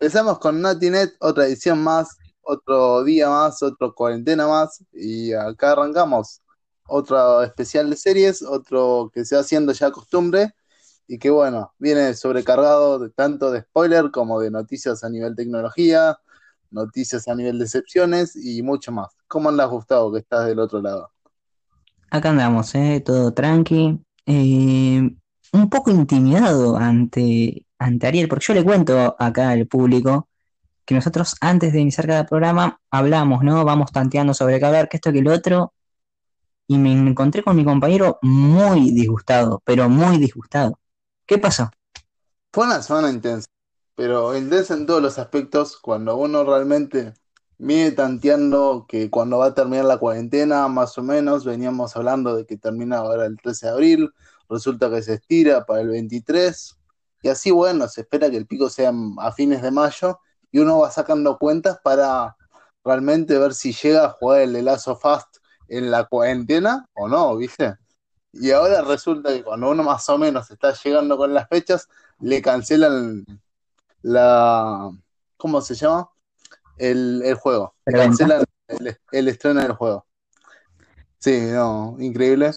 empezamos con Natinet, otra edición más, otro día más, otro cuarentena más, y acá arrancamos. Otro especial de series, otro que se va haciendo ya costumbre, y que bueno, viene sobrecargado de, tanto de spoiler como de noticias a nivel tecnología, noticias a nivel decepciones y mucho más. ¿Cómo andas, Gustavo, que estás del otro lado? Acá andamos, ¿eh? Todo tranqui. Eh, un poco intimidado ante, ante Ariel, porque yo le cuento acá al público que nosotros antes de iniciar cada programa hablamos, ¿no? Vamos tanteando sobre qué hablar, que esto, que lo otro, y me encontré con mi compañero muy disgustado, pero muy disgustado. ¿Qué pasó? Fue una semana intensa, pero intensa en todos los aspectos, cuando uno realmente viene tanteando que cuando va a terminar la cuarentena, más o menos, veníamos hablando de que termina ahora el 13 de abril, resulta que se estira para el 23, y así, bueno, se espera que el pico sea a fines de mayo, y uno va sacando cuentas para realmente ver si llega a jugar el Lazo Fast en la cuarentena o no, ¿viste? Y ahora resulta que cuando uno más o menos está llegando con las fechas, le cancelan la. ¿Cómo se llama? El, el juego. Le cancelan el, el, estreno del juego. Sí, no, increíble.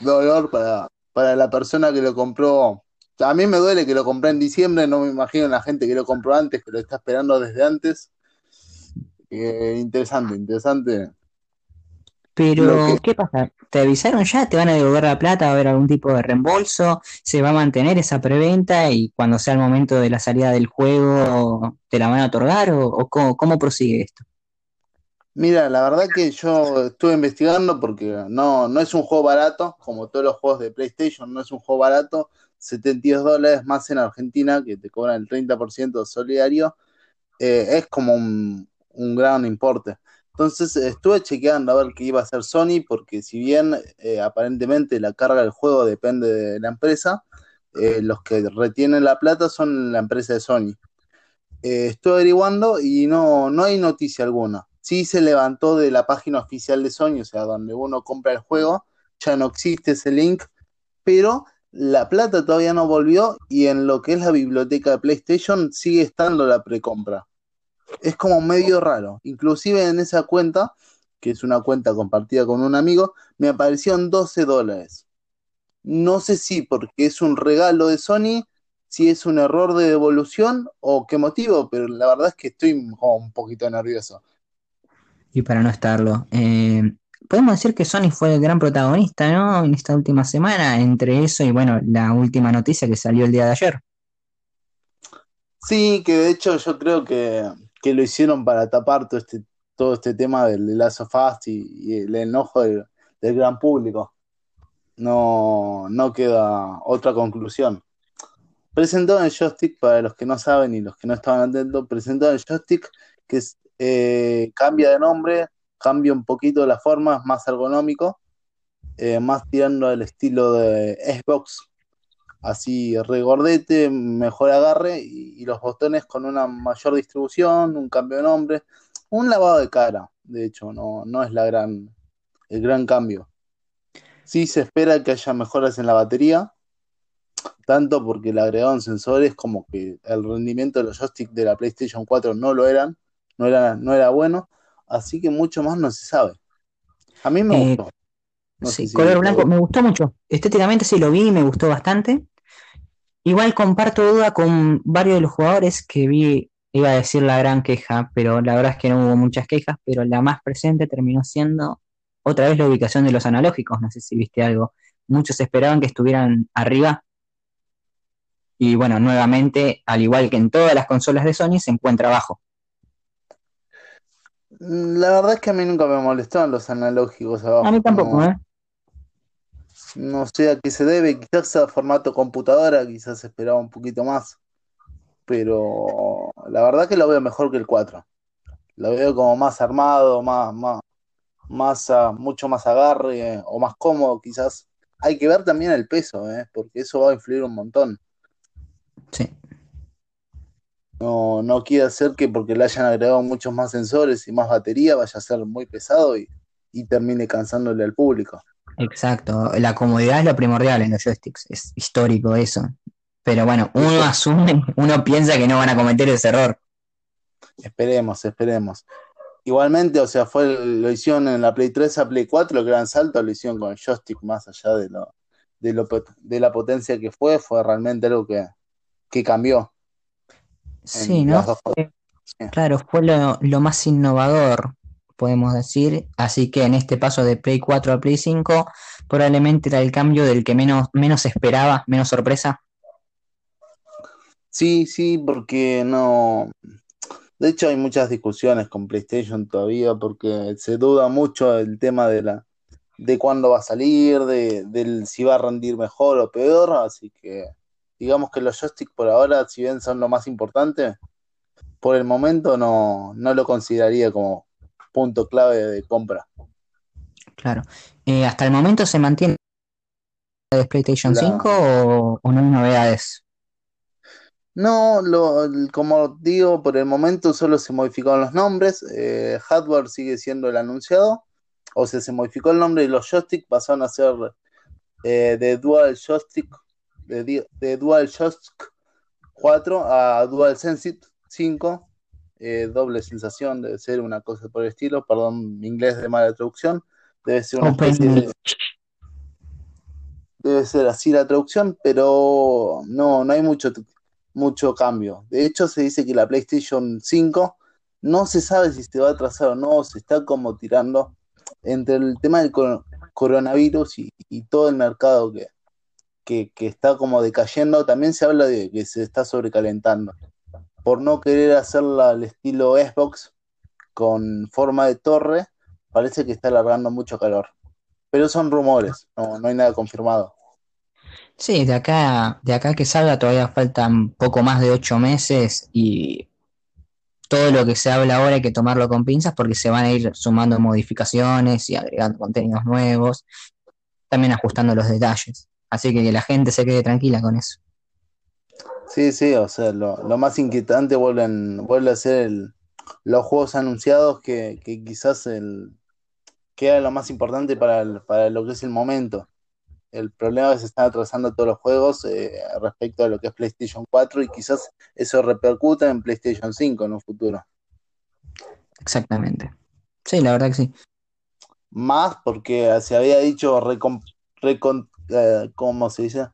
Dolor para, para la persona que lo compró. A mí me duele que lo compré en diciembre, no me imagino la gente que lo compró antes, que lo está esperando desde antes. Eh, interesante, interesante pero, ¿qué pasa? ¿Te avisaron ya? ¿Te van a devolver la plata? ¿Va a haber algún tipo de reembolso? ¿Se va a mantener esa preventa? Y cuando sea el momento de la salida del juego, ¿te la van a otorgar? ¿O, cómo, prosigue esto? Mira, la verdad que yo estuve investigando porque no, no es un juego barato, como todos los juegos de PlayStation, no es un juego barato. 72 dólares más en Argentina, que te cobran el 30% solidario, eh, es como un, gran importe. Entonces estuve chequeando a ver qué iba a hacer Sony, porque si bien eh, aparentemente la carga del juego depende de la empresa, eh, los que retienen la plata son la empresa de Sony. Estuve averiguando y no, no hay noticia alguna. Sí se levantó de la página oficial de Sony, o sea, donde uno compra el juego, ya no existe ese link, pero la plata todavía no volvió y en lo que es la biblioteca de PlayStation sigue estando la precompra es como medio raro. Inclusive en esa cuenta, que es una cuenta compartida con un amigo, me aparecieron 12 dólares. No sé si porque es un regalo de Sony, si es un error de devolución o qué motivo, pero la verdad es que estoy un poquito nervioso. Y para no estarlo, eh, podemos decir que Sony fue el gran protagonista, ¿no? En esta última semana, entre eso y bueno, la última noticia que salió el día de ayer. Sí, que de hecho yo creo que que lo hicieron para tapar todo este, todo este tema del Lazo Fast y, el enojo del, gran público. No, no queda otra conclusión. Presentó el joystick, para los que no saben y los que no estaban atentos, presentó el joystick que eh, cambia de nombre, cambia un poquito la forma, es más ergonómico, eh, más tirando al estilo de Xbox así regordete, mejor agarre y, los botones con una mayor distribución, un cambio de nombre, un lavado de cara, de hecho, no, no es la gran, el gran cambio. Sí se espera que haya mejoras en la batería, tanto porque le agregaron sensores como que el rendimiento de los joysticks de la PlayStation 4 no lo eran, no era, no era bueno, así que mucho más no se sabe. A mí me eh, gustó. sí, color blanco, me gustó mucho. Estéticamente sí lo vi me gustó bastante. Igual comparto duda con varios de los jugadores que vi, iba a decir la gran queja, pero la verdad es que no hubo muchas quejas, pero la más presente terminó siendo otra vez la ubicación de los analógicos, no sé si viste algo. Muchos esperaban que estuvieran arriba. Y bueno, nuevamente, al igual que en todas las consolas de Sony, se encuentra abajo. La verdad es que a mí nunca me molestaron los analógicos abajo. A mí tampoco, ¿eh? No sé a qué se debe, quizás a formato computadora, quizás esperaba un poquito más. Pero la verdad que lo veo mejor que el 4. Lo veo como más armado, más, más, más mucho más agarre o más cómodo, quizás. Hay que ver también el peso, ¿eh? porque eso va a influir un montón. Sí. No, no quiere hacer que porque le hayan agregado muchos más sensores y más batería vaya a ser muy pesado y, y termine cansándole al público. Exacto, la comodidad es lo primordial en los joysticks, es histórico eso. Pero bueno, uno asume, uno piensa que no van a cometer ese error. Esperemos, esperemos. Igualmente, o sea, fue lo hicieron en la Play 3 a Play 4, el gran salto lo hicieron con el joystick más allá de lo, de, lo, de la potencia que fue, fue realmente algo que, que cambió. Sí, ¿no? Claro, fue lo, lo, más innovador, podemos decir. Así que en este paso de Play 4 a Play 5, probablemente era el cambio del que menos, menos esperaba, menos sorpresa. Sí, sí, porque no, de hecho, hay muchas discusiones con PlayStation todavía porque se duda mucho el tema de la de cuándo va a salir, de, del si va a rendir mejor o peor, así que digamos que los joysticks por ahora, si bien son lo más importante, por el momento no, no lo consideraría como punto clave de compra. Claro. Eh, ¿Hasta el momento se mantiene de PlayStation 5 o, o no hay novedades? No, lo, como digo, por el momento solo se modificaron los nombres. Eh, hardware sigue siendo el anunciado. O sea, se modificó el nombre y los joysticks pasaron a ser eh, de Dual Joystick, de, de, Dual Joystick 4 a Dual Sense 5. Eh, doble sensación, debe ser una cosa por el estilo. Perdón, mi inglés de mala traducción. Debe ser una especie de, Debe ser así la traducción, pero no, no hay mucho mucho cambio. De hecho, se dice que la PlayStation 5 no se sabe si se va a atrasar o no, se está como tirando entre el tema del coronavirus y, todo el mercado que, que, está como decayendo. También se habla de que se está sobrecalentando. Por no querer hacerla al estilo Xbox con forma de torre, parece que está alargando mucho calor. Pero son rumores, no, no hay nada confirmado. Sí, de acá, de acá que salga todavía faltan poco más de ocho meses y todo lo que se habla ahora hay que tomarlo con pinzas porque se van a ir sumando modificaciones y agregando contenidos nuevos, también ajustando los detalles. Así que que la gente se quede tranquila con eso. Sí, sí, o sea, lo, más inquietante vuelven, vuelve a ser los juegos anunciados que, quizás el, que era lo más importante para, para lo que es el momento el problema es que se están atrasando todos los juegos eh, respecto a lo que es PlayStation 4 y quizás eso repercuta en PlayStation 5 en un futuro. Exactamente. Sí, la verdad que sí. Más porque se había dicho eh, ¿cómo se dice?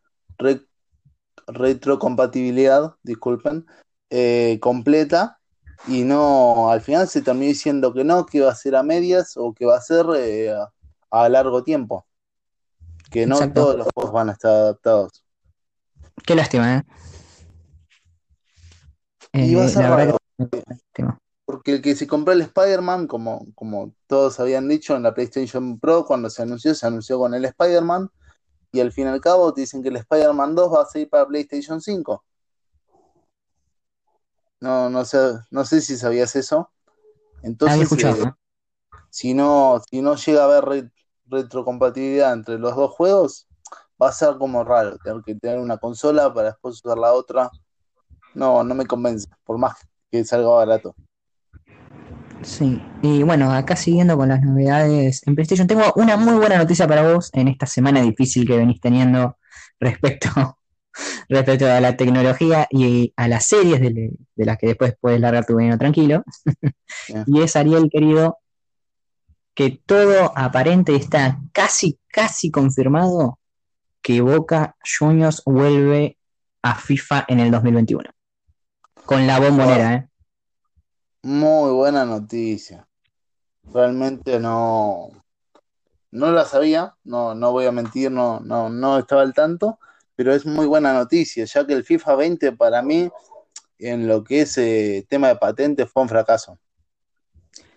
retrocompatibilidad, disculpen, eh, completa y no, al final se terminó diciendo que no, que va a ser a medias o que va a ser a largo tiempo que no todos los juegos van a estar adaptados. Qué lástima, ¿eh? y va a eh, ser raro, porque el que se compró el Spider-Man, como, como todos habían dicho en la PlayStation Pro, cuando se anunció, se anunció con el Spider-Man, y al fin y al cabo te dicen que el Spider-Man 2 va a salir para PlayStation 5. No, no sé, no sé si sabías eso. Entonces, eh, si no, si no llega a haber retrocompatibilidad entre los dos juegos, va a ser como raro tener que tener una consola para después usar la otra. No, no me convence, por más que salga barato. Sí, y bueno, acá siguiendo con las novedades en PlayStation, tengo una muy buena noticia para vos en esta semana difícil que venís teniendo respecto, respecto a la tecnología y a las series de, las que después puedes largar tu veneno tranquilo. y es Ariel, querido, que todo aparente está casi, casi confirmado que Boca Juniors vuelve a FIFA en el 2021. Con la bombonera, ¿eh? Muy buena noticia. Realmente no, no la sabía, no, no voy a mentir, no, no, no estaba al tanto, pero es muy buena noticia, ya que el FIFA 20 para mí, en lo que es eh, tema de patentes, fue un fracaso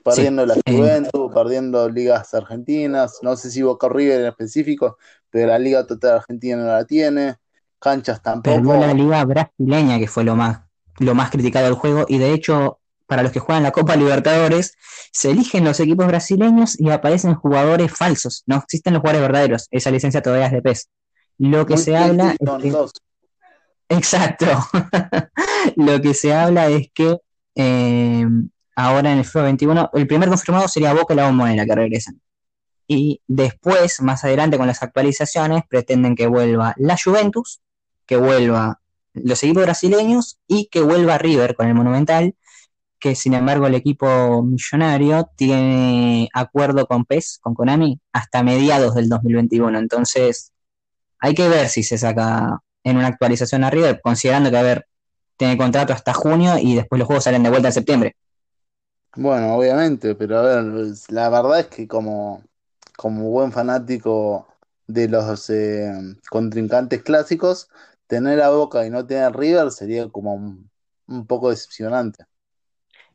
perdiendo la Juventus, perdiendo ligas argentinas, no sé si Boca River en específico, pero la Liga Total Argentina no la tiene, canchas tampoco. Perdió la Liga Brasileña, que fue lo más, lo más criticado del juego, y de hecho, para los que juegan la Copa Libertadores, se eligen los equipos brasileños y aparecen jugadores falsos, no existen los jugadores verdaderos, esa licencia todavía es de PES. Lo que se habla Exacto. lo que se habla es que eh, ahora en el FIFA 21, el primer confirmado sería Boca y la Bombonera que regresan. Y después, más adelante con las actualizaciones, pretenden que vuelva la Juventus, que vuelva los equipos brasileños y que vuelva River con el Monumental, que sin embargo el equipo millonario tiene acuerdo con PES, con Konami, hasta mediados del 2021. Entonces, hay que ver si se saca en una actualización a River, considerando que, a ver, tiene contrato hasta junio y después los juegos salen de vuelta en septiembre. Bueno, obviamente, pero a ver, la verdad es que como, como buen fanático de los eh, contrincantes clásicos, tener a Boca y no tener River sería como un, poco decepcionante.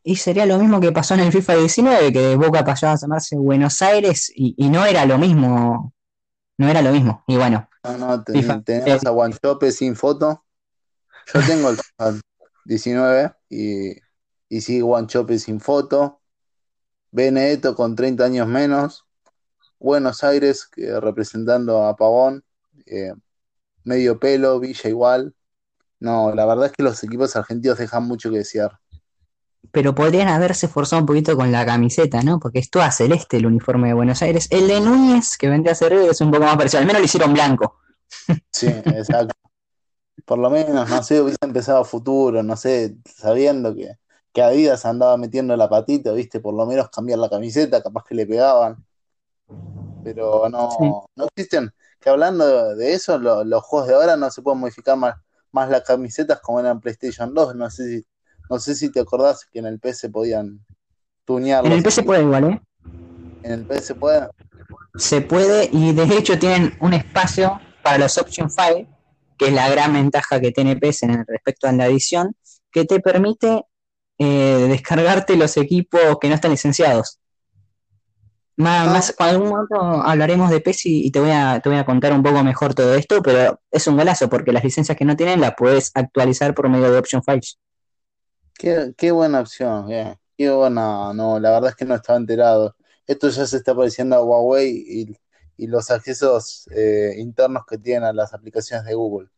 Y sería lo mismo que pasó en el FIFA 19, que Boca pasó a llamarse Buenos Aires y, no era lo mismo. No era lo mismo. Y bueno. No, no, tenemos a Guanchope sin foto. Yo tengo el FIFA 19 y, y sí, Guanchope sin foto. Benedetto con 30 años menos. Buenos Aires representando a Pavón. Eh, medio pelo, Villa igual. No, la verdad es que los equipos argentinos dejan mucho que desear. Pero podrían haberse forzado un poquito con la camiseta, ¿no? Porque es toda celeste el uniforme de Buenos Aires. El de Núñez, que vendría a ser es un poco más parecido. Al menos lo hicieron blanco. Sí, exacto. Por lo menos, no sé, hubiese empezado a futuro, no sé, sabiendo que, que Adidas andaba metiendo la patita, viste, por lo menos cambiar la camiseta, capaz que le pegaban. Pero no, no existen que hablando de eso, los juegos de ahora no se pueden modificar más, más las camisetas como eran PlayStation 2. No sé si, no sé si te acordás que en el PS podían tunear. En el PS se puede igual, ¿eh? En el PS puede. Se puede, y de hecho tienen un espacio para los Option File, que es la gran ventaja que tiene PS en respecto a la edición, que te permite eh, descargarte los equipos que no están licenciados. Más, más, algún momento hablaremos de PES y, te voy a te voy a contar un poco mejor todo esto, pero es un golazo porque las licencias que no tienen las puedes actualizar por medio de Option Files. Qué, buena opción, qué buena, no, la verdad es que no estaba enterado. Esto ya se está pareciendo a Huawei y, los accesos eh, internos que tienen a las aplicaciones de Google.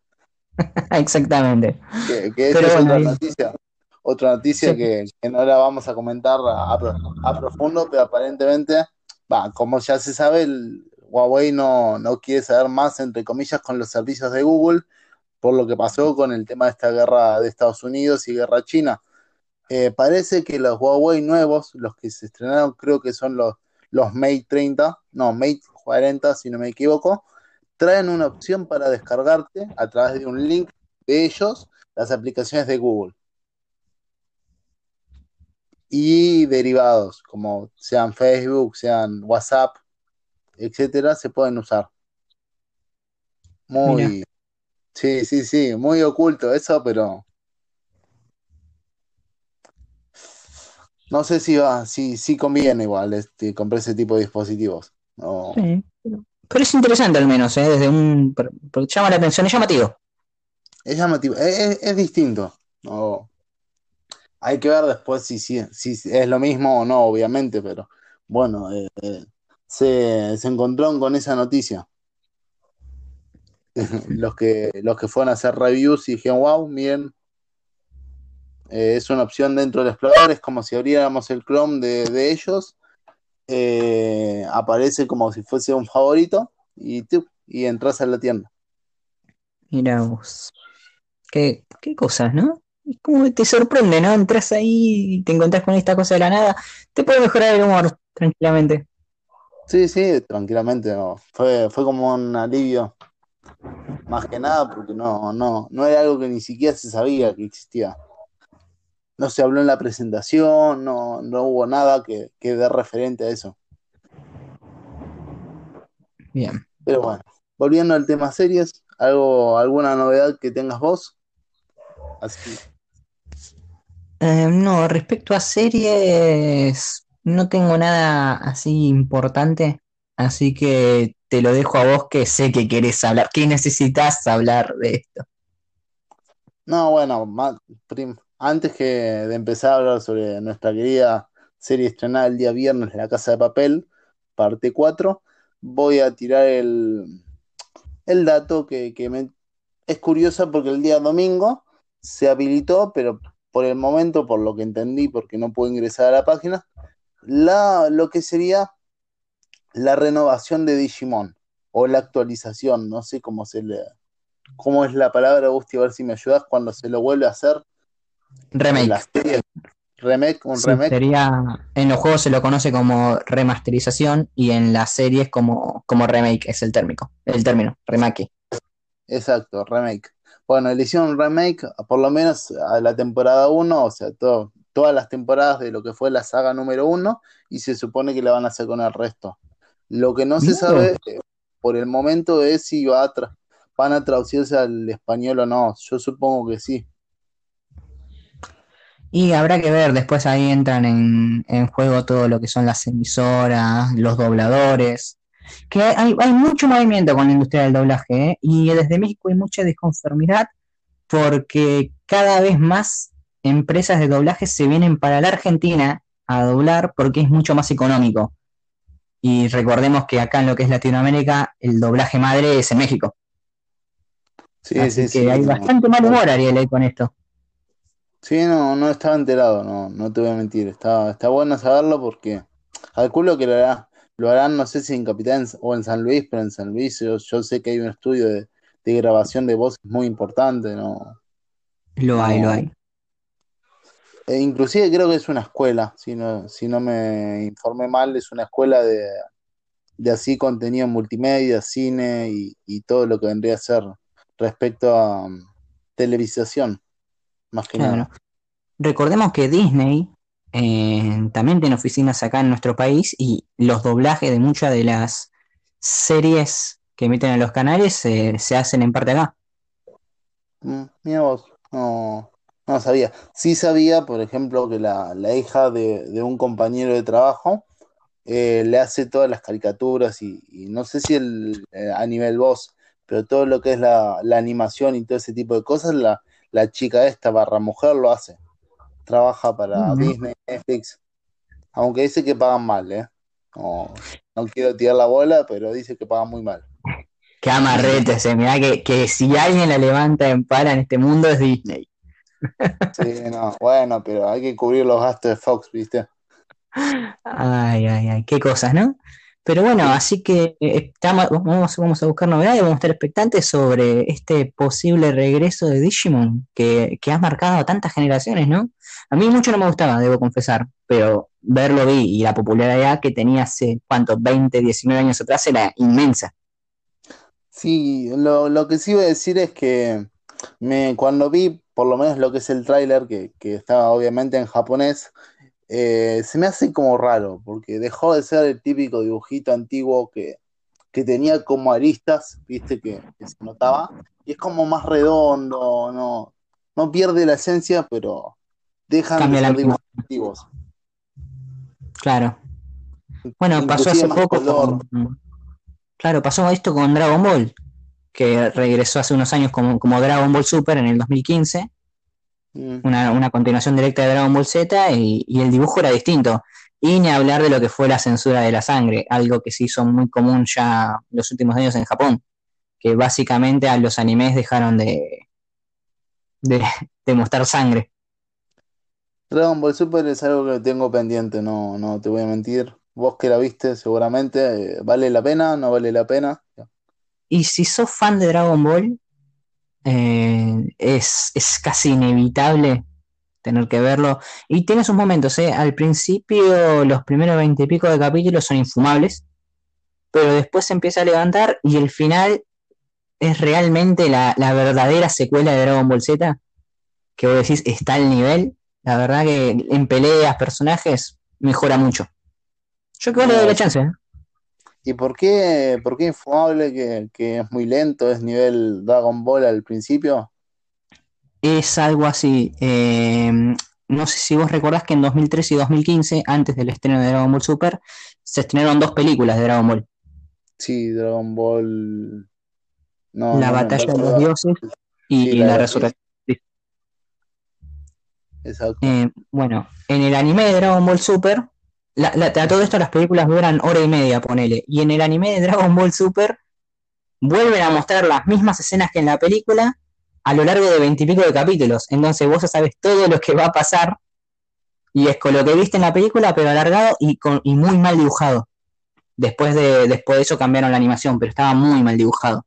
Exactamente. Que, es otra noticia, otra noticia que, no la vamos a comentar a, a profundo, pero aparentemente como ya se sabe, el Huawei no, quiere saber más, entre comillas, con los servicios de Google, por lo que pasó con el tema de esta guerra de Estados Unidos y guerra china. Eh, parece que los Huawei nuevos, los que se estrenaron, creo que son los, los Mate 30, no, Mate 40, si no me equivoco, traen una opción para descargarte a través de un link de ellos las aplicaciones de Google. Y derivados, como sean Facebook, sean WhatsApp, etcétera, se pueden usar. Muy, sí, sí, sí, muy oculto eso, pero no sé si va, si, si conviene igual este, comprar ese tipo de dispositivos. Sí, pero, es interesante al menos, ¿eh? desde un, porque llama la atención, es llamativo. Es llamativo, es, es distinto. No, hay que ver después si, si, si es lo mismo o no, obviamente, pero bueno, eh, eh, se, se encontraron con esa noticia. los, que, los que fueron a hacer reviews y dijeron, wow, miren, eh, es una opción dentro del explorador, es como si abriéramos el Chrome de, ellos, aparece como si fuese un favorito y, y entras a la tienda. Mira vos. Qué, qué cosas, ¿no? como te sorprende, ¿no? Entras ahí y te encontrás con esta cosa de la nada, te puede mejorar el humor tranquilamente. Sí, sí, tranquilamente. Fue, fue como un alivio. Más que nada porque no, no, no era algo que ni siquiera se sabía que existía. No se habló en la presentación, no, no hubo nada que, que dé referente a eso. Bien. Pero bueno, volviendo al tema series, algo, alguna novedad que tengas vos. Así. Eh, no, respecto a series, no tengo nada así importante, así que te lo dejo a vos que sé que querés hablar, que necesitas hablar de esto. No, bueno, antes que de empezar a hablar sobre nuestra querida serie estrenada el día viernes, La Casa de Papel, parte 4, voy a tirar el, el dato que, me, es curioso porque el día domingo se habilitó, pero por el momento, por lo que entendí, porque no puedo ingresar a la página, la, lo que sería la renovación de Digimon o la actualización, no sé cómo se le cómo es la palabra, Gusti, a ver si me ayudas cuando se lo vuelve a hacer. Remake. Remake, un remake. Sería, en los juegos se lo conoce como remasterización y en las series como, como remake es el término, el término, remake. Exacto, remake. Bueno, le hicieron un remake, por lo menos a la temporada 1, o sea, todo, todas las temporadas de lo que fue la saga número 1, y se supone que la van a hacer con el resto. Lo que no se sabe eh, por el momento es si va a van a traducirse al español o no. Yo supongo que sí. Y habrá que ver, después ahí entran en, juego todo lo que son las emisoras, los dobladores, que hay, mucho movimiento con la industria del doblaje, ¿eh? y desde México hay mucha disconformidad porque cada vez más empresas de doblaje se vienen para la Argentina a doblar porque es mucho más económico. Y recordemos que acá en lo que es Latinoamérica, el doblaje madre es en México. Sí, Así sí, que hay bastante mal humor, Ariel, con esto. Sí, no, no estaba enterado, no, no te voy a mentir. Está, está bueno saberlo porque calculo que lo, hará, lo harán, no sé si en Capitán o en San Luis, pero en San Luis yo, sé que hay un estudio de, grabación de voz muy importante, ¿no? Lo hay, lo hay. E inclusive creo que es una escuela, si no, si no me informé mal, es una escuela de, de así contenido multimedia, cine y, y, todo lo que vendría a ser respecto a um, televisación. Más que nada. Recordemos que Disney eh, también tiene oficinas acá en nuestro país y los doblajes de muchas de las series que emiten en los canales se hacen en parte acá. Mm, mira vos, no, no sabía. Sí sabía, por ejemplo, que la, hija de, un compañero de trabajo eh, le hace todas las caricaturas y, no sé si el, eh, a nivel voz, pero todo lo que es la, la animación y todo ese tipo de cosas, la, la chica esta barra mujer lo hace. Trabaja para Disney, Netflix. Aunque dice que pagan mal, ¿eh? No, quiero tirar la bola, pero dice que pagan muy mal. Qué amarrete, se mira que, que si alguien la levanta en pala en este mundo es Disney. Sí, no, bueno, pero hay que cubrir los gastos de Fox, ¿viste? Ay, ay, ay, qué cosas, ¿no? Pero bueno, así que eh, estamos, vamos, vamos, a buscar novedades, vamos a estar expectantes sobre este posible regreso de Digimon que, que ha marcado tantas generaciones, ¿no? A mí mucho no me gustaba, debo confesar, pero verlo vi y la popularidad que tenía hace, ¿cuánto? 20, 19 años atrás era inmensa. Sí, lo, lo que sí voy a decir es que me, cuando vi por lo menos lo que es el tráiler, que, que estaba obviamente en japonés, eh, se me hace como raro, porque dejó de ser el típico dibujito antiguo que, tenía como aristas, viste, que, se notaba, y es como más redondo, no, no pierde la esencia, pero dejan de ser dibujos antiguos. Claro. Bueno, pasó hace poco con, Claro, pasó esto con Dragon Ball, que regresó hace unos años como, como Dragon Ball Super en el 2015 Mm. una, continuación directa de Dragon Ball Z y, el dibujo era distinto. Y ni hablar de lo que fue la censura de la sangre, algo que se hizo muy común ya los últimos años en Japón, que básicamente a los animes dejaron de, de, mostrar sangre. Dragon Ball Super es algo que tengo pendiente, no, no te voy a mentir. Vos que la viste seguramente, eh, ¿vale la pena? ¿No vale la pena? Y si sos fan de Dragon Ball, eh, es, casi inevitable tener que verlo. Y tiene sus momentos, ¿eh? Al principio, los primeros veinte y pico de capítulos son infumables, pero después se empieza a levantar y el final es realmente la, verdadera secuela de Dragon Ball Z, que vos decís está al nivel. La verdad que en peleas, personajes, mejora mucho. Yo creo que le doy la chance. ¿eh? ¿Y por qué, por qué Infumable, que, es muy lento, es nivel Dragon Ball al principio? Es algo así. Eh, no sé si vos recordás que en 2013 y 2015, antes del estreno de Dragon Ball Super, se estrenaron dos películas de Dragon Ball. Sí, Dragon Ball. la batalla de los dioses y, la, resurrección. Exacto. Eh, bueno, en el anime de Dragon Ball Super a todo esto las películas duran hora y media, ponele. Y en el anime de Dragon Ball Super vuelven a mostrar las mismas escenas que en la película a lo largo de veintipico de capítulos. Entonces vos ya sabes todo lo que va a pasar. Y es con lo que viste en la película, pero alargado y, con, y muy mal dibujado. Después de, después de eso cambiaron la animación, pero estaba muy mal dibujado.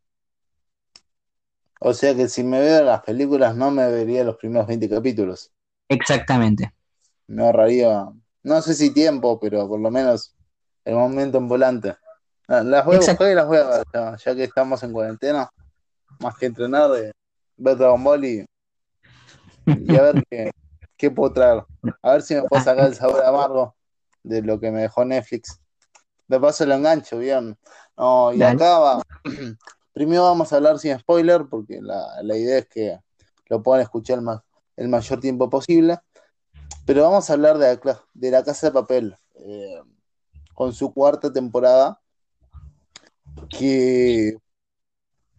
O sea que si me veo las películas no me vería los primeros 20 capítulos. Exactamente. me ahorraría, no sé si tiempo, pero por lo menos el momento en volante. Las voy a buscar y las voy a ver, ya, que estamos en cuarentena, más que entrenar, de ver Dragon Ball y, y a ver qué, qué puedo traer. A ver si me puedo sacar el sabor amargo de lo que me dejó Netflix. De paso lo engancho, bien. No, y acá va. Primero vamos a hablar sin spoiler, porque la, idea es que lo puedan escuchar el, el, mayor tiempo posible. Pero vamos a hablar de la, de la Casa de Papel, eh, con su cuarta temporada, que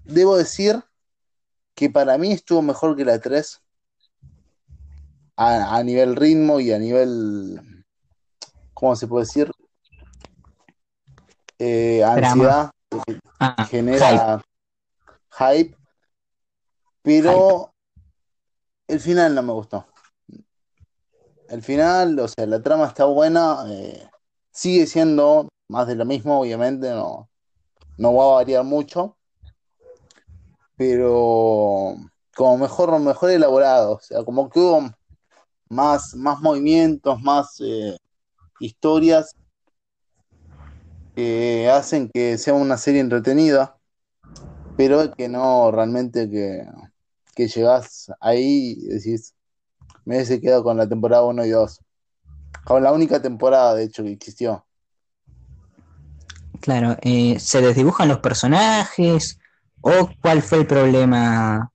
debo decir que para mí estuvo mejor que la 3 a, a nivel ritmo y a nivel, ¿cómo se puede decir? Eh, ansiedad, ah, genera hype, pero el final no me gustó. El final, o sea, la trama está buena, eh, sigue siendo más de lo mismo, obviamente, no, no va a variar mucho, pero como mejor, mejor elaborado, o sea, como que hubo más, más movimientos, más eh, historias que hacen que sea una serie entretenida, pero que no realmente que, que llegás ahí y decís, me hubiese quedado con la temporada 1 y 2. Con la única temporada, de hecho, que existió. Claro, eh, ¿se desdibujan los personajes? ¿O cuál fue el problema?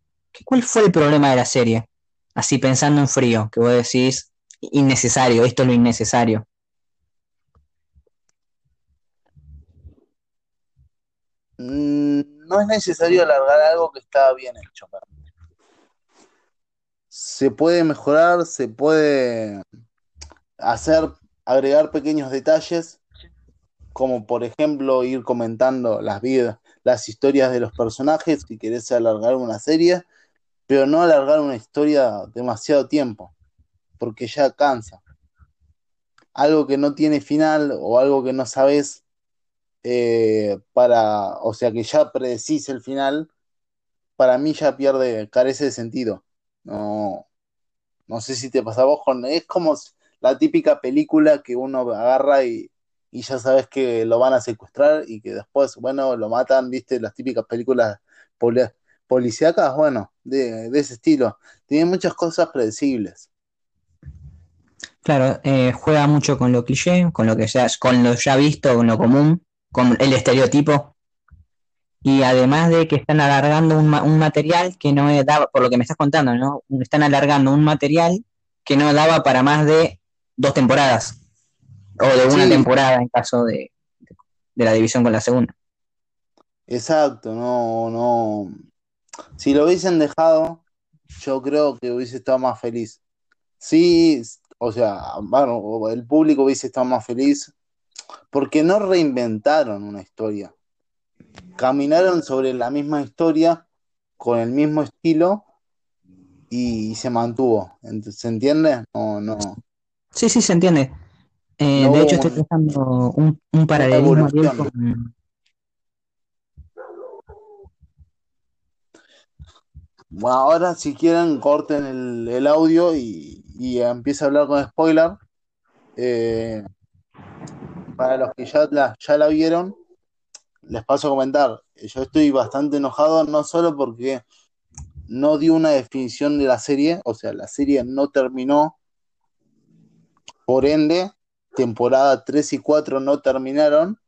¿Cuál fue el problema de la serie? Así pensando en frío, que vos decís, innecesario, esto es lo innecesario. Mm, no es necesario alargar algo que está bien hecho. Se puede mejorar, se puede hacer, agregar pequeños detalles, como por ejemplo ir comentando las vidas, las historias de los personajes si querés alargar una serie, pero no alargar una historia demasiado tiempo, porque ya cansa. Algo que no tiene final o algo que no sabes eh, para, o sea, que ya predecís el final, para mí ya pierde, carece de sentido. No, no sé si te pasa a vos con, es como la típica película que uno agarra y, ya sabes que lo van a secuestrar y que después, bueno, lo matan, viste, las típicas películas policíacas, bueno, de, ese estilo. Tiene muchas cosas predecibles. Claro, eh, juega mucho con lo cliché, con lo que ya, con lo ya visto, con lo común con el estereotipo. Y además de que están alargando un, material que no daba, por lo que me estás contando, ¿no? Están alargando un material que no daba para más de dos temporadas. O de una temporada en caso de, de la división con la segunda. Exacto, no, no. Si lo hubiesen dejado, yo creo que hubiese estado más feliz. Sí, o sea, bueno, el público hubiese estado más feliz porque no reinventaron una historia. Caminaron sobre la misma historia, con el mismo estilo, y se mantuvo. ¿Se entiende? No, no. Sí, sí, se entiende. Eh, de hecho, estoy pensando un, un paralelismo con... Bueno, ahora si quieren corten el, audio y, y empieza a hablar con spoiler. Eh, para los que ya la, ya la vieron, les paso a comentar. Yo estoy bastante enojado, no solo porque no dio una definición de la serie, o sea, la serie no terminó, por ende, temporada 3 y 4 no terminaron,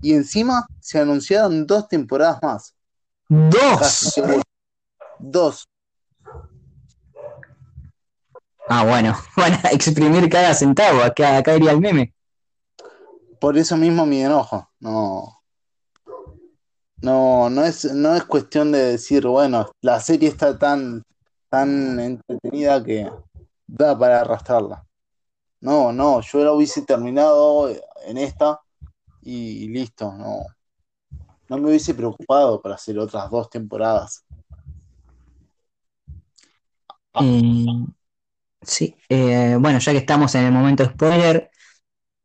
y encima se anunciaron dos temporadas más. Dos. Dos. Ah, bueno, van a exprimir cada centavo, acá, acá iría el meme por eso mismo mi enojo. No, no, no es, no es cuestión de decir, bueno, la serie está tan, tan entretenida que da para arrastrarla. No, no, yo la hubiese terminado en esta y, listo, no. No me hubiese preocupado para hacer otras dos temporadas. sí, eh, bueno, ya que estamos en el momento spoiler,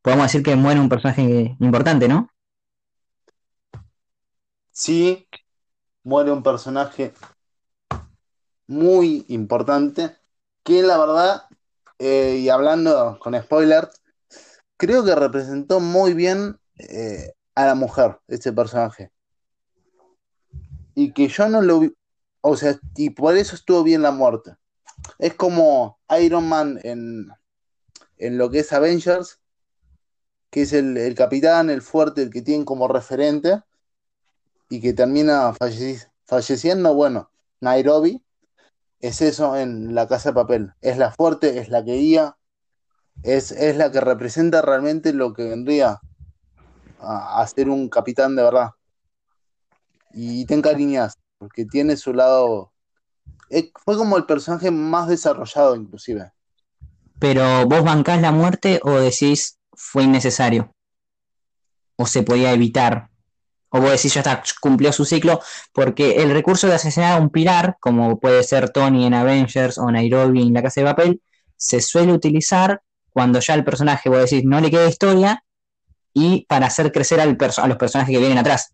podemos decir que muere un personaje importante, ¿no? Sí, muere un personaje muy importante que la verdad eh, y hablando con spoilers, creo que representó muy bien eh, a la mujer, ese personaje. Y que yo no lo vi, o sea, y por eso estuvo bien la muerte. Es como Iron Man en, en lo que es Avengers, que es el, capitán, el fuerte, el que tienen como referente, y que termina falleci- falleciendo, bueno, Nairobi, es eso en la casa de papel. Es la fuerte, es la que guía, es, es la que representa realmente lo que vendría a, ser un capitán de verdad. Y te encariñas, porque tiene su lado. fue como el personaje más desarrollado, inclusive. Pero vos bancás la muerte o decís fue innecesario. O se podía evitar. O vos decís ya está, cumplió su ciclo. Porque el recurso de asesinar a un pilar, como puede ser Tony en Avengers o Nairobi en la casa de papel, se suele utilizar cuando ya el personaje, vos decís, no le queda historia y para hacer crecer al a los personajes que vienen atrás.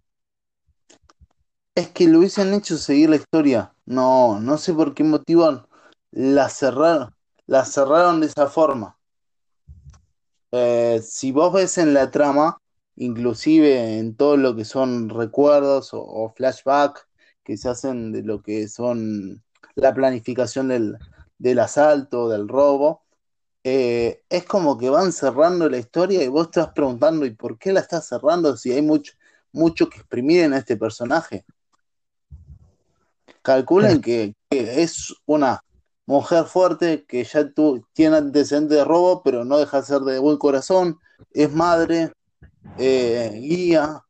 Es que lo hubiesen hecho seguir la historia. No, no sé por qué motivo la cerraron, la cerraron de esa forma. Eh, si vos ves en la trama, inclusive en todo lo que son recuerdos o, o flashback que se hacen de lo que son la planificación del, del asalto, del robo, eh, es como que van cerrando la historia y vos vas preguntando, ¿y por qué la estás cerrando si hay mucho, mucho que exprimir en este personaje? Calculen que, que es una mujer fuerte que ya tu, tiene antecedentes de robo, pero no deja de ser de buen corazón, es madre, eh, guía,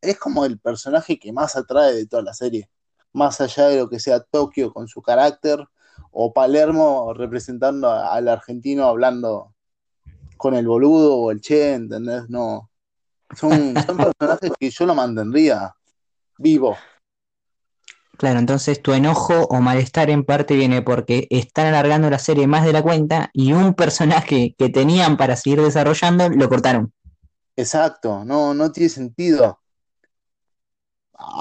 es como el personaje que más atrae de toda la serie, más allá de lo que sea Tokio con su carácter, o Palermo representando a- al argentino hablando con el boludo o el che, ¿entendés? No, son, son personajes que yo lo mantendría vivo. Claro, entonces tu enojo o malestar en parte viene porque están alargando la serie más de la cuenta y un personaje que tenían para seguir desarrollando lo cortaron. Exacto, no, no tiene sentido.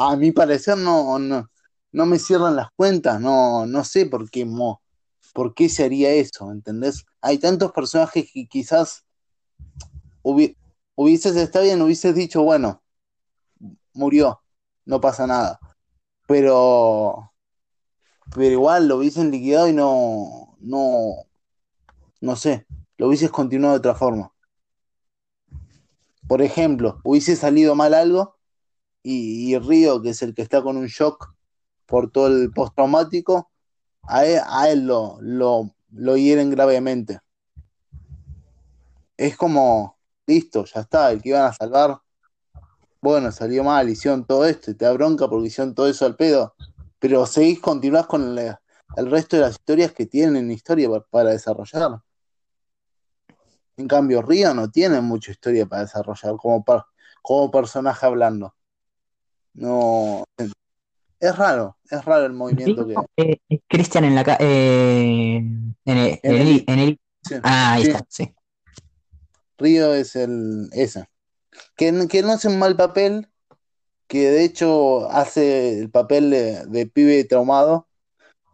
A mi parecer no, no, no me cierran las cuentas, no, no sé por qué, mo- por qué se haría eso, ¿entendés? Hay tantos personajes que quizás hubi- hubieses, está bien, hubieses dicho, bueno, murió, no pasa nada. Pero, pero igual lo hubiesen liquidado y no, no, no sé, lo hubieses continuado de otra forma. Por ejemplo, hubiese salido mal algo y, Río, que es el que está con un shock por todo el postraumático, a él, a él lo, lo, lo hieren gravemente. Es como, listo, ya está, el que iban a salvar, bueno, salió mal, hicieron todo esto y te da bronca porque hicieron todo eso al pedo, pero seguís, continuás con el, el resto de las historias que tienen historia pa- para desarrollar. En cambio, Río no tiene mucha historia para desarrollar como, per- como personaje hablando. No, es raro, es raro el movimiento que. Eh, eh, Cristian en la ca- eh, en el, En el- el- en el- sí, ah, ahí sí, está, sí. Río es el ese. Que, que no hace un mal papel, que de hecho hace el papel de, de pibe traumado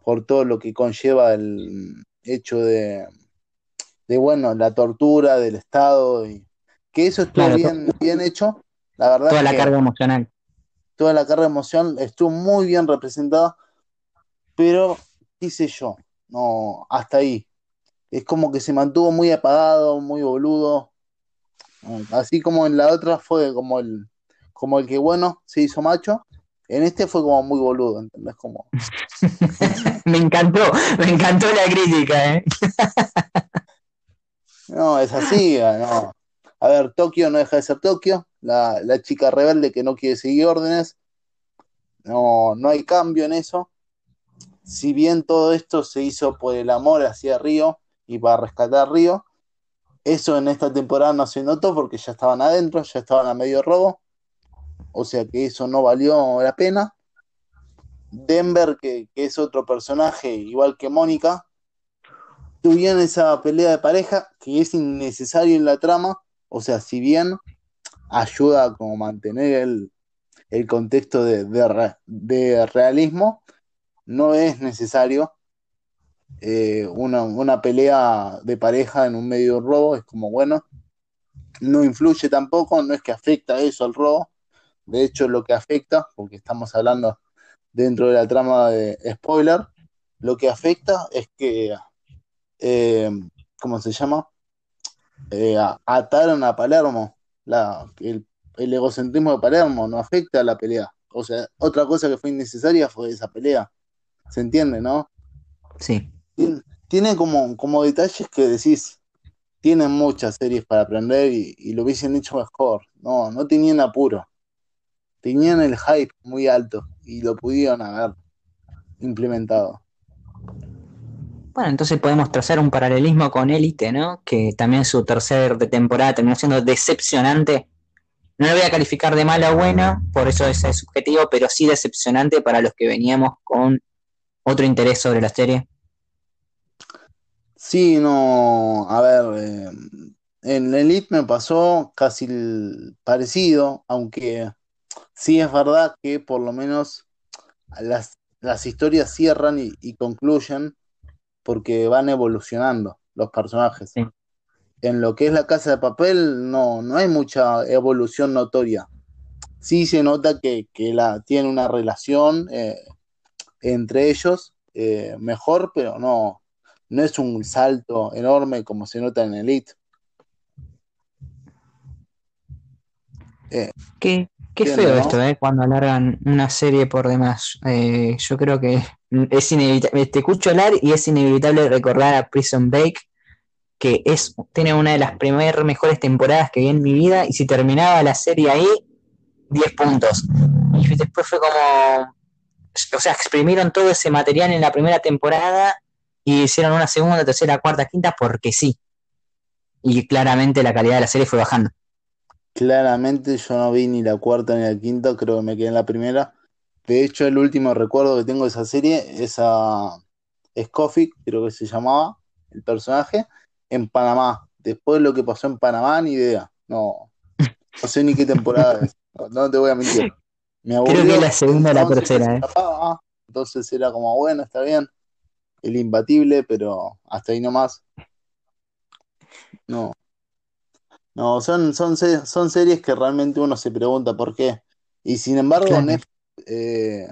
por todo lo que conlleva el hecho de, de bueno, la tortura del Estado y que eso estuvo Claro, bien, bien hecho. La verdad toda la que carga emocional. toda la carga emoción estuvo muy bien representada, pero qué sé yo, no, hasta ahí. Es como que se mantuvo muy apagado, muy boludo. Así como en la otra fue como el, como el que bueno se hizo macho. En este fue como muy boludo, ¿entendés? Como, Me encantó, me encantó la crítica, ¿eh? no, es así, no. A ver, Tokio no deja de ser Tokio, la, la chica rebelde que no quiere seguir órdenes, no, no hay cambio en eso. Si bien todo esto se hizo por el amor hacia Río y para rescatar Río, eso en esta temporada no se notó porque ya estaban adentro, ya estaban a medio robo, o sea que eso no valió la pena. Denver, que, es otro personaje igual que Mónica, tuvieron esa pelea de pareja que es innecesario en la trama, o sea, si bien ayuda a como mantener el, el contexto de, de realismo, no es necesario. Eh, una, una, pelea de pareja en un medio robo, es como bueno, no influye tampoco, no es que afecta eso al robo, de hecho lo que afecta, porque estamos hablando dentro de la trama de spoiler, lo que afecta es que, eh, ¿cómo se llama? Eh, ataron a Palermo, la, el, el egocentrismo de Palermo no afecta a la pelea. O sea, otra cosa que fue innecesaria fue esa pelea. ¿Se entiende, no? Sí. Tiene, como, como detalles que decís, tienen muchas series para aprender y, lo hubiesen hecho mejor. No, no tenían apuro. Tenían el hype muy alto y lo pudieron haber implementado. Bueno, entonces podemos trazar un paralelismo con Elite, ¿no? Que también su tercer de temporada terminó siendo decepcionante. No lo voy a calificar de mala o buena, por eso es subjetivo, pero sí decepcionante para los que veníamos con otro interés sobre la serie. Sí, no, a ver, eh, en Elite me pasó casi parecido, aunque sí es verdad que por lo menos las, las historias cierran y, concluyen porque van evolucionando los personajes. En lo que es la casa de papel no, no hay mucha evolución notoria. Sí se nota que, la, tiene una relación eh, entre ellos eh, mejor, pero no, no es un salto enorme como se nota en Elite. Eh, qué, feo esto, ¿eh? Cuando alargan una serie por demás. Eh, yo creo que es inevitable. Te escucho hablar y es inevitable recordar a Prison Break, que es, tiene una de las primeras mejores temporadas que vi en mi vida. Y si terminaba la serie ahí, 10 puntos. Y después fue como. O sea, exprimieron todo ese material en la primera temporada y hicieron una segunda, tercera, cuarta, quinta porque sí. Y claramente la calidad de la serie fue bajando. Claramente yo no vi ni la cuarta ni la quinta, creo que me quedé en la primera. De hecho, el último recuerdo que tengo de esa serie es a Scofic, creo que se llamaba el personaje, en Panamá. Después de lo que pasó en Panamá, ni idea. No, no sé ni qué temporada es. No, te voy a mentir. Me creo que es la segunda o la tercera. ¿eh? Entonces era como, bueno, está bien el imbatible, pero hasta ahí nomás. No. No, son, son, son series que realmente uno se pregunta por qué. Y sin embargo, eh,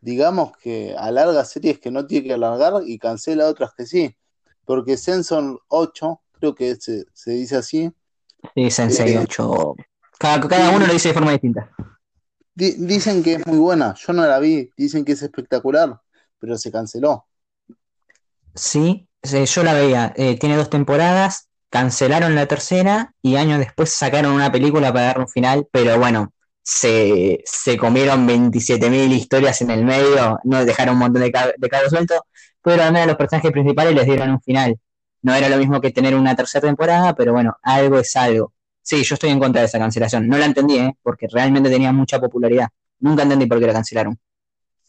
digamos que alarga series que no tiene que alargar y cancela otras que sí. Porque Senson 8, creo que se, dice así. Sí, Sensei 8. Eh, cada, uno lo dice de forma distinta. dicen que es muy buena, yo no la vi, dicen que es espectacular, pero se canceló. Sí, yo la veía. Eh, tiene dos temporadas, cancelaron la tercera y años después sacaron una película para dar un final, pero bueno, se, se comieron 27.000 historias en el medio, no dejaron un montón de, de cabos sueltos, pero además los personajes principales les dieron un final. No era lo mismo que tener una tercera temporada, pero bueno, algo es algo. Sí, yo estoy en contra de esa cancelación. No la entendí, ¿eh? porque realmente tenía mucha popularidad. Nunca entendí por qué la cancelaron.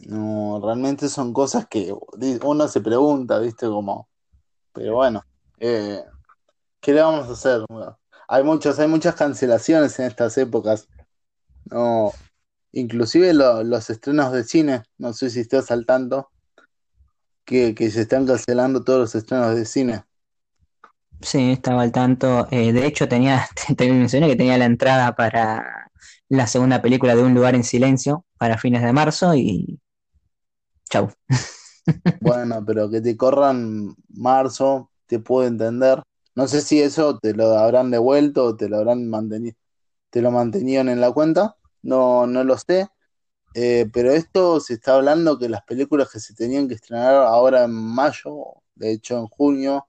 No, realmente son cosas que uno se pregunta, ¿viste? Como, pero bueno, eh, ¿qué le vamos a hacer? hay muchos, hay muchas cancelaciones en estas épocas. No, inclusive los estrenos de cine, no sé si estás al tanto, que, se están cancelando todos los estrenos de cine. Sí, estaba al tanto. Eh, de hecho, tenía, te mencioné que tenía la entrada para la segunda película de Un lugar en silencio para fines de marzo y Chau. Bueno, pero que te corran marzo, te puedo entender. No sé si eso te lo habrán devuelto o te lo habrán mantenido, te lo mantenían en la cuenta. No, no lo sé. Eh, pero esto se está hablando que las películas que se tenían que estrenar ahora en mayo, de hecho en junio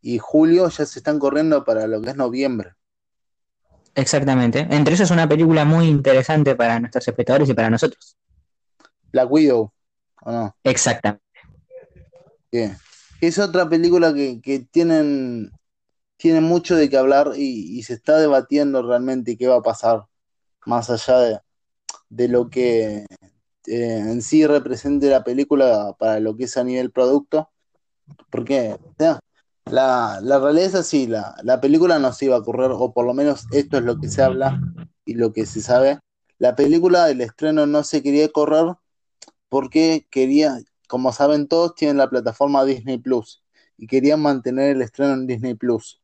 y julio, ya se están corriendo para lo que es noviembre. Exactamente. Entre eso es una película muy interesante para nuestros espectadores y para nosotros. Black Widow. Exactamente. Es otra película que, tienen, tienen mucho de qué hablar y, se está debatiendo realmente qué va a pasar, más allá de, lo que eh, en sí represente la película para lo que es a nivel producto. Porque la, la, realidad es así, la, la película no se iba a correr, o por lo menos esto es lo que se habla y lo que se sabe. La película, del estreno no se quería correr porque quería, como saben todos, tienen la plataforma Disney Plus y querían mantener el estreno en Disney Plus.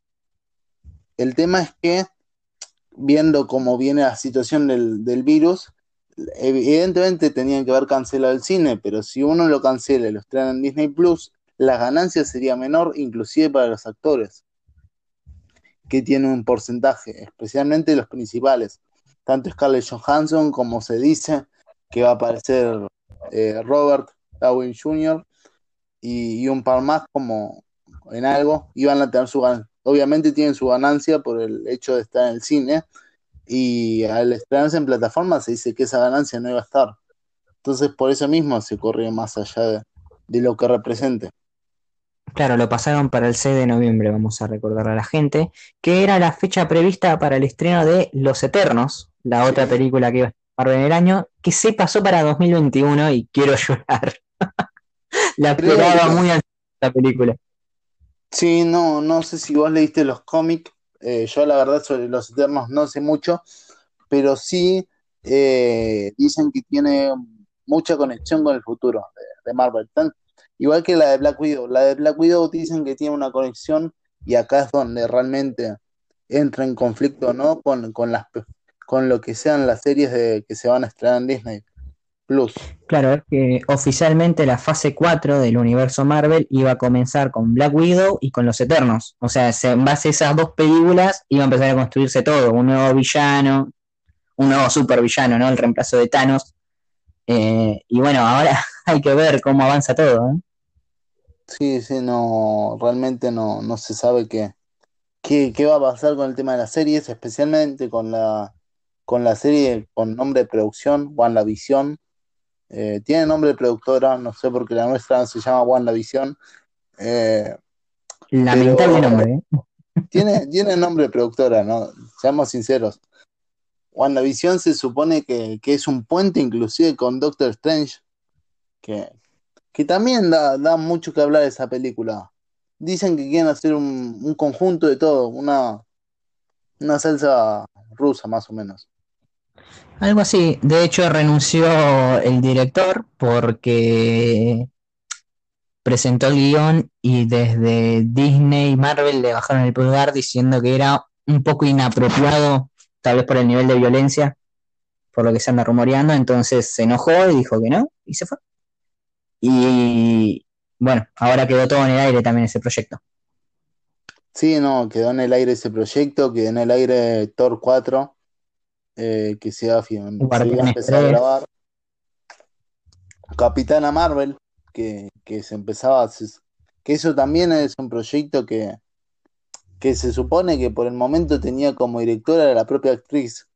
El tema es que, viendo cómo viene la situación del, del virus, evidentemente tenían que haber cancelado el cine, pero si uno lo cancela y lo estrena en Disney Plus, la ganancia sería menor, inclusive para los actores, que tienen un porcentaje, especialmente los principales. Tanto Scarlett Johansson como se dice que va a aparecer eh, Robert Downey Jr. Y, un par más como en algo, iban a tener su ganancia. Obviamente tienen su ganancia por el hecho de estar en el cine, y al estrenarse en plataforma se dice que esa ganancia no iba a estar. Entonces por eso mismo se corrió más allá de, lo que represente. Claro, lo pasaron para el 6 de noviembre, vamos a recordar a la gente, que era la fecha prevista para el estreno de Los Eternos, la otra película que iba a estar en el año, que se pasó para 2021 y quiero llorar. la esperaba muy antes la película. Sí, no, no sé si vos leíste los cómics, eh, yo la verdad sobre los Eternos no sé mucho, pero sí eh, dicen que tiene mucha conexión con el futuro de, Marvel. igual que la de Black Widow. La de Black Widow dicen que tiene una conexión y acá es donde realmente entra en conflicto ¿no? con, con, las, con lo que sean las series de, que se van a estrenar en Disney. Plus. Claro, es que oficialmente la fase 4 del universo Marvel iba a comenzar con Black Widow y con Los Eternos. O sea, en base a esas dos películas iba a empezar a construirse todo, un nuevo villano, un nuevo supervillano, ¿no? El reemplazo de Thanos. Eh, y bueno, ahora hay que ver cómo avanza todo. ¿eh? Sí, sí, no, realmente no, no se sabe qué, qué, qué va a pasar con el tema de las series, especialmente con la, con la serie con nombre de producción, WandaVision, eh, tiene nombre de productora, no sé por qué la nuestra se llama WandaVision. Eh, Lamentable nombre. ¿eh? Tiene, tiene nombre de productora, ¿no? Seamos sinceros. WandaVision se supone que, es un puente inclusive con Doctor Strange, que, que también da, mucho que hablar de esa película. Dicen que quieren hacer un, un conjunto de todo, una, una salsa rusa más o menos. Algo así. De hecho, renunció el director porque presentó el guion y desde Disney y Marvel le bajaron el pulgar diciendo que era un poco inapropiado, tal vez por el nivel de violencia, por lo que se anda rumoreando. Entonces se enojó y dijo que no y se fue. Y bueno, ahora quedó todo en el aire también ese proyecto. Sí, no, quedó en el aire ese proyecto, quedó en el aire Thor 4 eh, que se va, a empezar a grabar. Capitana Marvel, que, se empezaba, que eso también es un proyecto que, que se supone que por el momento tenía como directora la propia actriz.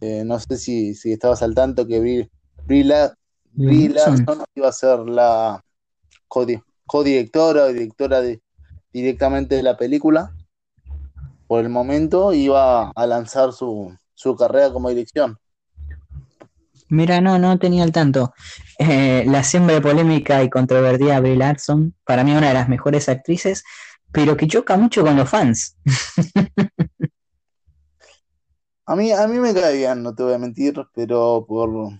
Eh, no sé si, si, estabas al tanto que Brie, Larson iba a ser la codirectora o directora de, directamente de la película por el momento iba a lanzar su, carrera como dirección. Mira, no, no tenía el tanto. Eh, la siempre polémica y controvertida Brie Larson, para mí una de las mejores actrices, pero que choca mucho con los fans. a mí, a mí me cae bien, no te voy a mentir, pero por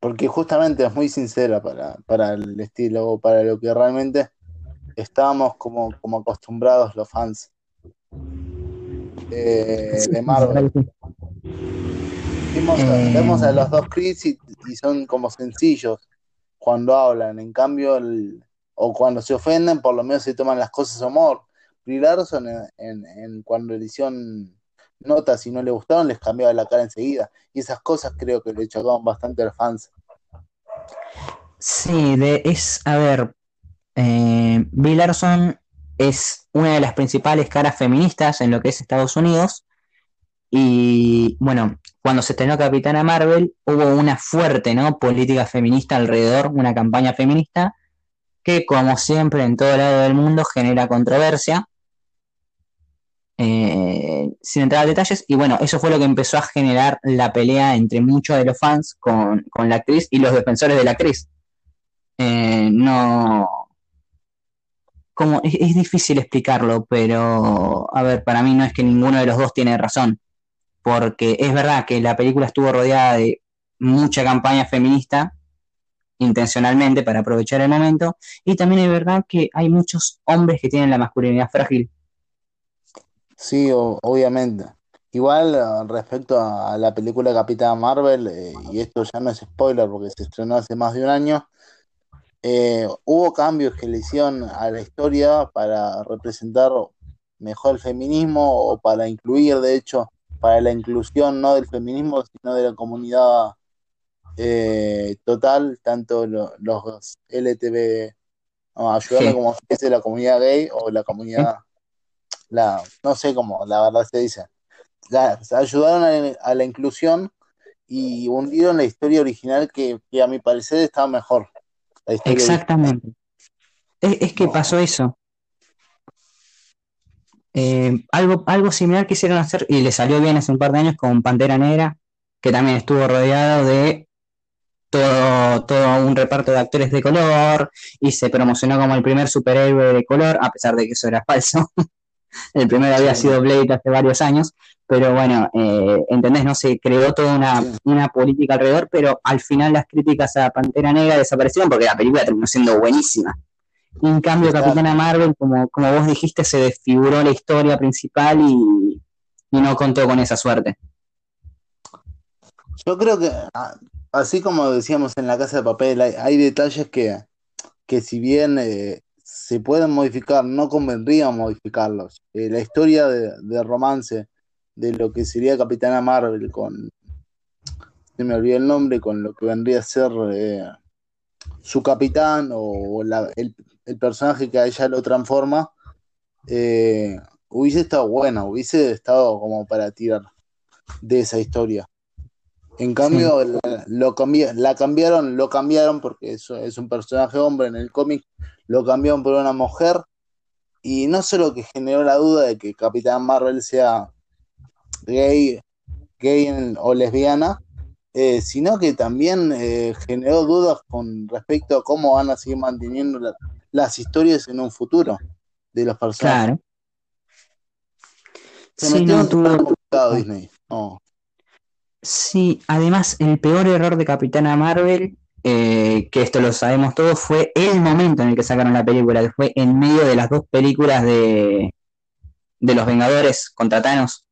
porque justamente es muy sincera para, para el estilo, para lo que realmente estábamos como, como acostumbrados los fans de Marvel. Eh, vemos, a los dos Chris y, son como sencillos cuando hablan. En cambio, o cuando se ofenden, por lo menos se toman las cosas humor. Brie Larson, en, en, cuando le hicieron notas y no le gustaron, les cambiaba la cara enseguida. Y esas cosas creo que le chocaban bastante a los fans. Sí, de, es, a ver, eh, Brie Larson es una de las principales caras feministas en lo que es Estados Unidos. Y bueno, cuando se estrenó Capitana Marvel, hubo una fuerte ¿no? política feminista alrededor, una campaña feminista, que como siempre en todo lado del mundo genera controversia. Eh, sin entrar a detalles, y bueno, eso fue lo que empezó a generar la pelea entre muchos de los fans con, la actriz y los defensores de la actriz. Eh, no, como es, difícil explicarlo, pero a ver, para mí no es que ninguno de los dos tiene razón, porque es verdad que la película estuvo rodeada de mucha campaña feminista, intencionalmente para aprovechar el momento. Y también es verdad que hay muchos hombres que tienen la masculinidad frágil. Sí, obviamente. Igual eh, respecto a, la película Capitán Marvel, eh, y esto ya no es spoiler porque se estrenó hace más de un año, eh, hubo cambios que le hicieron a la historia para representar mejor el feminismo o para incluir, de hecho, para la inclusión no del feminismo, sino de la comunidad total, tanto los LTV, no, ayudando como se la comunidad gay o la comunidad, la, no sé cómo la verdad se dice. Ayudaron a, la inclusión y hundieron la historia original que, a mi parecer estaba mejor. Exactamente. Es, que pasó eso. Eh, algo, algo similar quisieron hacer y le salió bien hace un par de años con Pantera Negra, que también estuvo rodeado de todo, todo un reparto de actores de color y se promocionó como el primer superhéroe de color, a pesar de que eso era falso. el primero había sido Blade hace varios años, pero bueno, eh, ¿entendés? No se creó toda una, política alrededor, pero al final las críticas a Pantera Negra desaparecieron porque la película terminó siendo buenísima. En cambio, Capitana Marvel, como, como vos dijiste, se desfiguró la historia principal y, no contó con esa suerte. Yo creo que, así como decíamos en la casa de papel, hay, detalles que, que si bien eh, se pueden modificar, no convendría modificarlos. Eh, la historia de romance de lo que sería Capitana Marvel con, se me olvidó el nombre, con lo que vendría a ser eh, su capitán o el, personaje que a ella lo transforma, eh, hubiese estado buena, hubiese estado como para tirar de esa historia. En cambio, la, lo la cambiaron, lo cambiaron porque eso es un personaje hombre en el cómic, lo cambiaron por una mujer y no solo que generó la duda de que Capitán Marvel sea gay, gay o lesbiana, eh, sino que también eh, generó dudas con respecto a cómo van a seguir manteniendo las historias en un futuro de los personajes. Claro. Se sí, metió Disney. Sí, además el peor error de Capitana Marvel, eh, que esto lo sabemos todos, fue el momento en el que sacaron la película, que fue en medio de las dos películas de, de los Vengadores contra Thanos.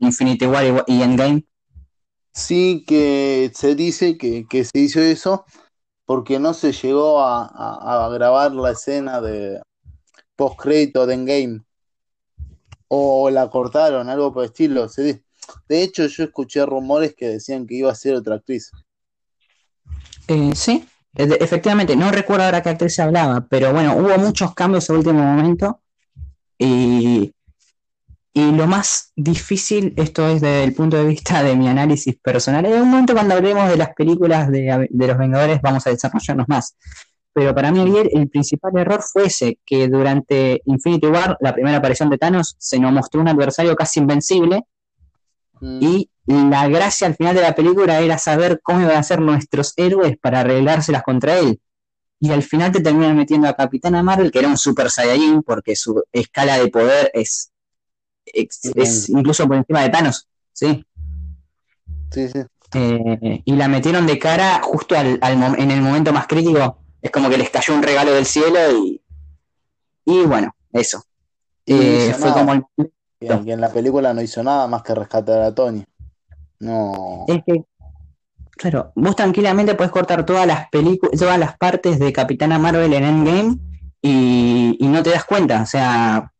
Infinity War y Endgame. Sí, que se dice que, se hizo eso porque no se llegó a, grabar la escena de post crédito de Endgame o la cortaron, algo por el estilo. de hecho, yo escuché rumores que decían que iba a ser otra actriz. Eh, sí, efectivamente, no recuerdo ahora qué actriz se hablaba, pero bueno, hubo muchos cambios en último momento y y lo más difícil, esto es desde el punto de vista de mi análisis personal, en un momento cuando hablemos de las películas de, los Vengadores vamos a desarrollarnos más. Pero para mí, el principal error fue ese, que durante Infinity War, la primera aparición de Thanos, se nos mostró un adversario casi invencible mm. y la gracia al final de la película era saber cómo iban a ser nuestros héroes para arreglárselas contra él. Y al final te terminan metiendo a Capitana Marvel, que era un Super Saiyajin, porque su escala de poder es es, incluso por encima de Thanos, ¿sí? Sí, sí. Eh, y la metieron de cara justo al, en el momento más crítico. Es como que les cayó un regalo del cielo y, y bueno, eso. Eh, fue como el... y en la película no hizo nada más que rescatar a Tony. No. Es que, claro, vos tranquilamente puedes cortar todas las películas, todas las partes de Capitana Marvel en Endgame y, y no te das cuenta. O sea,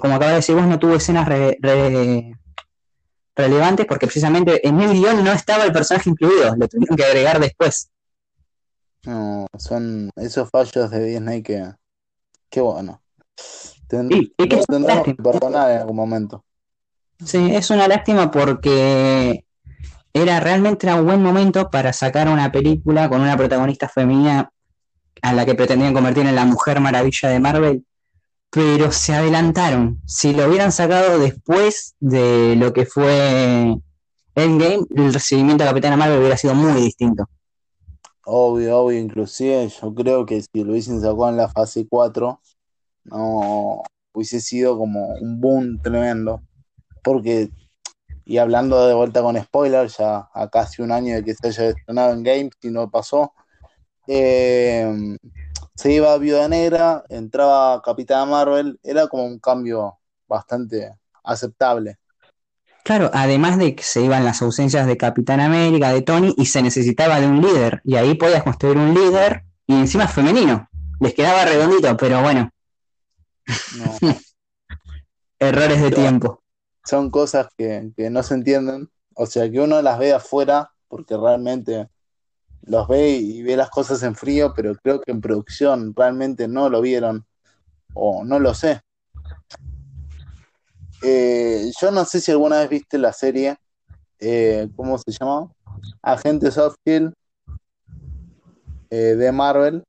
como acaba de decir vos, no tuvo escenas relevantes porque precisamente en el guion no estaba el personaje incluido, lo tuvieron que agregar después. No, son esos fallos de Disney que, que bueno. sí, es que perdonar en algún momento. Sí, es una lástima porque era realmente un buen momento para sacar una película con una protagonista femenina a la que pretendían convertir en la mujer maravilla de Marvel pero se adelantaron. Si lo hubieran sacado después de lo que fue Endgame, el recibimiento de Capitana Marvel hubiera sido muy distinto. Obvio, obvio, inclusive yo creo que si lo hubiesen sacado en la fase 4, no hubiese sido como un boom tremendo. Porque, y hablando de vuelta con spoilers, ya a casi un año de que se haya estrenado en Game, si no pasó, eh, se iba a Viuda Negra, entraba Capitana Marvel, era como un cambio bastante aceptable. Claro, además de que se iban las ausencias de Capitán América, de Tony, y se necesitaba de un líder, y ahí podías construir un líder, y encima femenino. Les quedaba redondito, pero bueno. Errores de tiempo. Son cosas que, que no se entienden. O sea, que uno las ve afuera, porque realmente los ve y ve las cosas en frío, pero creo que en producción realmente no lo vieron, o no lo sé. Eh, yo no sé si alguna vez viste la serie, eh, ¿cómo se llama? Agentes of Kill eh, de Marvel.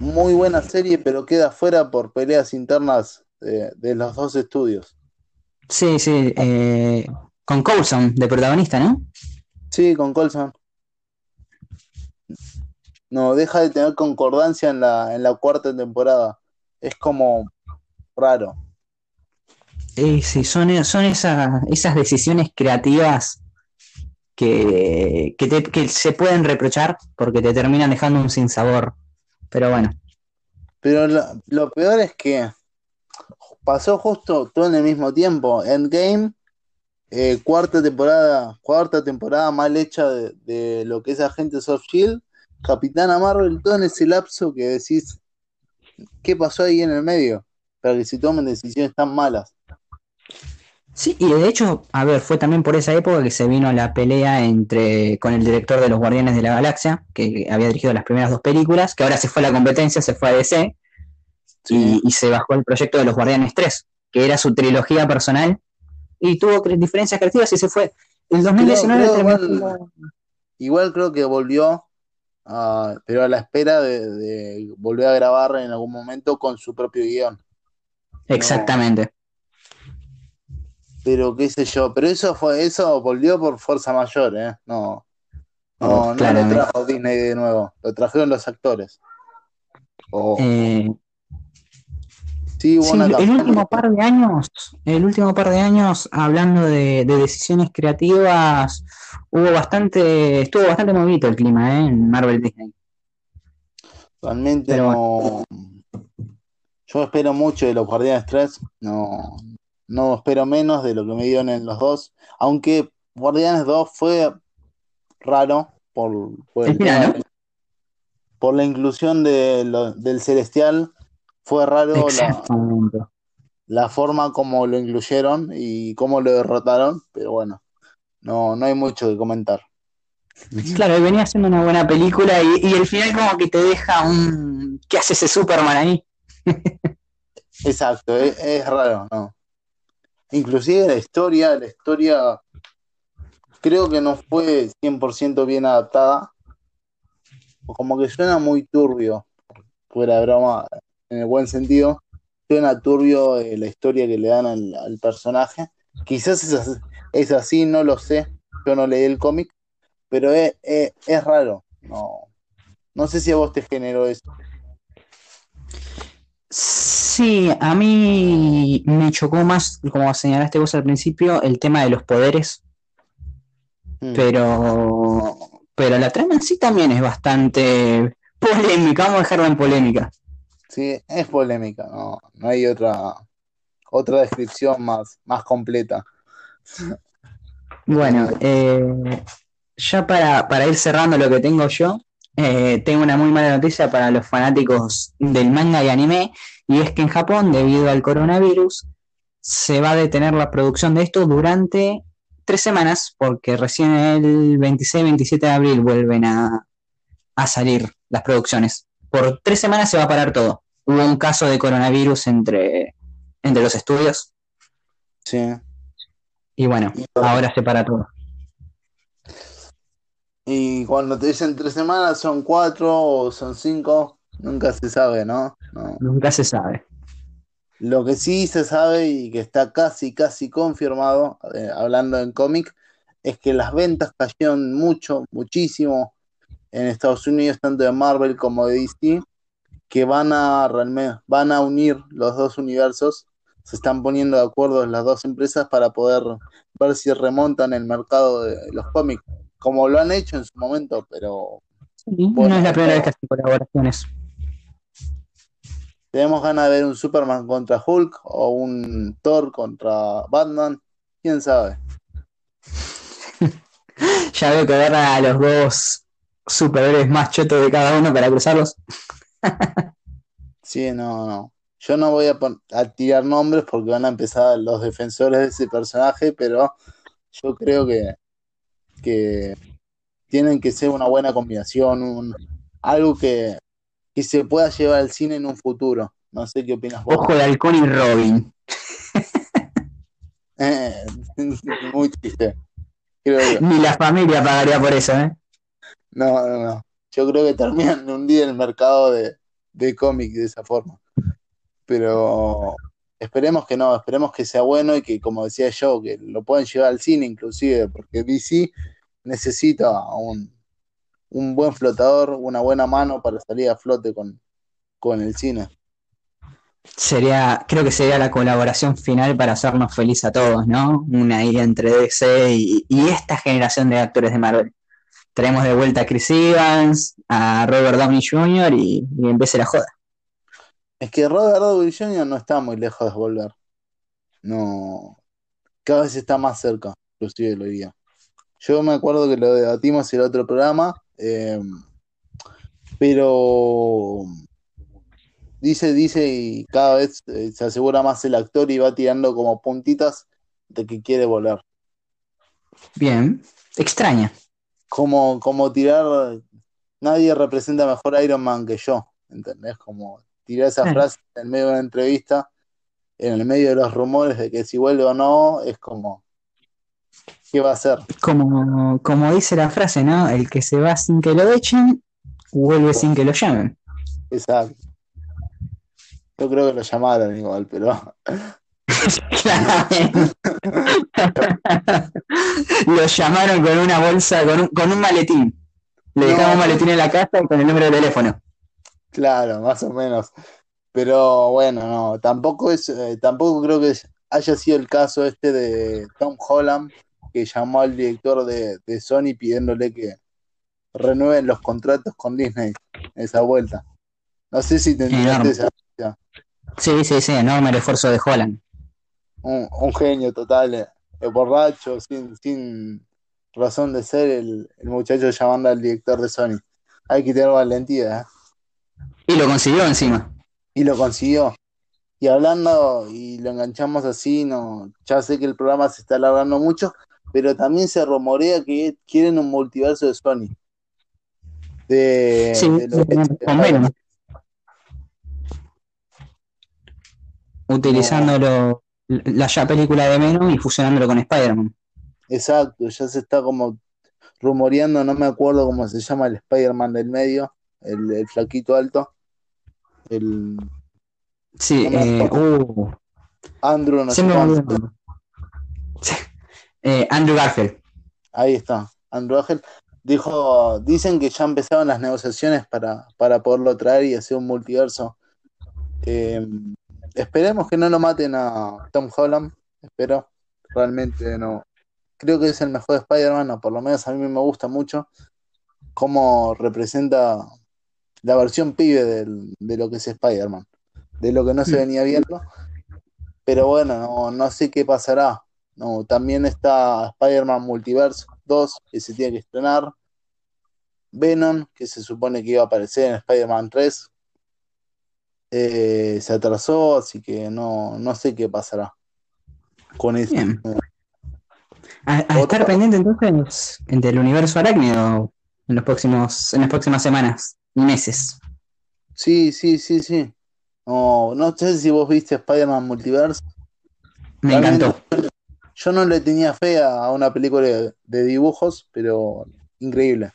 Muy buena serie, pero queda fuera por peleas internas de, los dos estudios. Sí, sí, con Coulson de protagonista, ¿no? Sí, con Coulson. No, deja de tener concordancia en la, en la cuarta temporada. Es como raro. Sí, sí, son, son esas, esas decisiones creativas que, que, se pueden reprochar porque te terminan dejando un sinsabor. Pero bueno. Pero lo, peor es que pasó justo todo en el mismo tiempo. Endgame, eh, cuarta temporada, cuarta temporada mal hecha de, lo que es Agentes of Shield, Capitana Marvel, todo en ese lapso que decís, ¿qué pasó ahí en el medio? Para que se tomen decisiones tan malas. Sí, y de hecho, a ver, fue también por esa época que se vino la pelea entre con el director de los Guardianes de la Galaxia, que había dirigido las primeras dos películas, que ahora se fue a la competencia, se fue a DC, y, se bajó el proyecto de los Guardianes 3, que era su trilogía personal, y tuvo diferencias creativas y se fue. En 2019 igual, creo que volvió, pero a la espera de, volver a grabar en algún momento con su propio guion. Exactamente pero qué sé yo, pero eso fue, eso volvió por fuerza mayor, ¿eh? No, no, no lo trajo Disney de nuevo, lo trajeron los actores. Eh, sí, el último par de años, el último par de años, hablando de, decisiones creativas, hubo bastante, estuvo bastante movido el clima, ¿eh? En Marvel Disney. Realmente no. Yo espero mucho de los Guardianes 3. No, no espero menos de lo que me dieron en los dos, aunque Guardianes 2 fue raro por, por, la inclusión de del Celestial, fue raro la, forma como lo incluyeron y cómo lo derrotaron, pero bueno, no, no hay mucho que comentar. Claro, venía haciendo una buena película y, el final como que te deja un... ¿Qué hace ese Superman ahí? Exacto, es raro, ¿no? Inclusive la historia, la historia creo que no fue 100% bien adaptada. Como que suena muy turbio, fuera de broma, en el buen sentido. Suena turbio eh, la historia que le dan al, personaje. Quizás es así, no lo sé. Yo no leí el cómic, pero es, es raro. No, no sé si a vos te generó eso. Sí, a mí me chocó más, como señalaste vos al principio, el tema de los poderes. Mm. Pero, pero la trama en sí también es bastante polémica, vamos a dejarla en polémica. Sí, es polémica, no, no hay otra, otra descripción más, más completa. Bueno, eh, ya para, para ir cerrando lo que tengo yo, eh, tengo una muy mala noticia para los fanáticos del manga y anime, y es que en Japón, debido al coronavirus, se va a detener la producción de esto durante tres semanas, porque recién el 26-27 de abril vuelven a, salir las producciones. Por tres semanas se va a parar todo. Hubo un caso de coronavirus entre, entre los estudios. Sí. Y bueno, ahora se para todo. Y cuando te dicen tres semanas, son cuatro o son cinco, nunca se sabe, ¿no? Nunca se sabe. Lo que sí se sabe y que está casi, casi confirmado, eh, hablando en cómic, es que las ventas cayeron mucho, muchísimo en Estados Unidos, tanto de Marvel como de DC, que van a, van a unir los dos universos. Se están poniendo de acuerdo las dos empresas para poder ver si remontan el mercado de los cómics como lo han hecho en su momento, pero no es la primera vez que hacen colaboraciones. Tenemos ganas de ver un Superman contra Hulk o un Thor contra Batman. ¿Quién sabe? ya veo que agarran a los dos superhéroes más chetos de cada uno para cruzarlos. Sí, no, no. Yo no voy a, tirar nombres porque van a empezar los defensores de ese personaje, pero yo creo que, que tienen que ser una buena combinación, un, algo que, que se pueda llevar al cine en un futuro. No sé qué opinas vos. Ojo de Halcón y Robin. Eh, muy triste. Ni la familia pagaría por eso, ¿eh? No, no, no. Yo creo que terminan un día el mercado de, de cómic de esa forma. Pero esperemos que no, esperemos que sea bueno y que, como decía yo, que lo puedan llevar al cine inclusive, porque DC necesita un, un buen flotador, una buena mano para salir a flote con, con el cine. Sería, creo que sería la colaboración final para hacernos feliz a todos, ¿no? Una idea entre DC y, esta generación de actores de Marvel. Traemos de vuelta a Chris Evans, a Robert Downey Jr. y, y empiece la joda. Es que Robert Downey Jr. no está muy lejos de volver. No. Cada vez está más cerca, inclusive lo diría. Yo me acuerdo que lo debatimos en el otro programa, eh, pero dice, dice y cada vez eh, se asegura más el actor y va tirando como puntitas de que quiere volver. Bien, extraña. Como, como tirar, nadie representa mejor a Iron Man que yo, ¿entendés? Como tirar esa frase en medio de una entrevista, en el medio de los rumores de que si vuelve o no, es como, ¿qué va a hacer? Como, como dice la frase, ¿no? El que se va sin que lo echen, vuelve sin que lo llamen. Exacto. Yo creo que lo llamaron igual, pero. lo llamaron con una bolsa, con un, con un maletín. Le dejamos un maletín en la casa y con el número de teléfono. Claro, más o menos. Pero bueno, no, tampoco es, eh, tampoco creo que haya sido el caso este de Tom Holland, que llamó al director de, Sony pidiéndole que renueven los contratos con Disney esa vuelta. No sé si te esa. Sí, sí, sí, enorme el esfuerzo de Holland. Un, genio total, eh, borracho, sin, sin razón de ser, el, el, muchacho llamando al director de Sony. Hay que tener valentía. ¿eh? Y lo consiguió encima. Y lo consiguió. Y hablando, y lo enganchamos así, no, ya sé que el programa se está alargando mucho, pero también se rumorea que quieren un multiverso de Sony. De, sí, de Utilizándolo, la ya película de Venom y fusionándolo con Spider-Man. Exacto, ya se está como rumoreando, no me acuerdo cómo se llama el Spider-Man del medio, el flaquito alto, el. Sí, eh, uh. Andrew, no eh, Andrew Garfield. Ahí está, Andrew Garfield. Dijo, dicen que ya empezaron las negociaciones para, para poderlo traer y hacer un multiverso. Eh, esperemos que no lo maten a Tom Holland. Espero. Realmente no. Creo que es el mejor Spider-Man, o por lo menos a mí me gusta mucho cómo representa la versión pibe de lo que es Spider-Man, de lo que no se mm. venía viendo. Pero bueno, no, sé qué pasará. No, también está Spider-Man Multiverse 2, que se tiene que estrenar. Venom, que se supone que iba a aparecer en Spider-Man 3. Eh, se atrasó, así que no, no sé qué pasará con eso. A, estar pendiente entonces del universo arácnido en los próximos, en las próximas semanas meses. Sí, sí, sí, sí. No, no sé si vos viste Spider-Man Multiverse. Me encantó. Yo no le tenía fe a una película de, dibujos, pero increíble.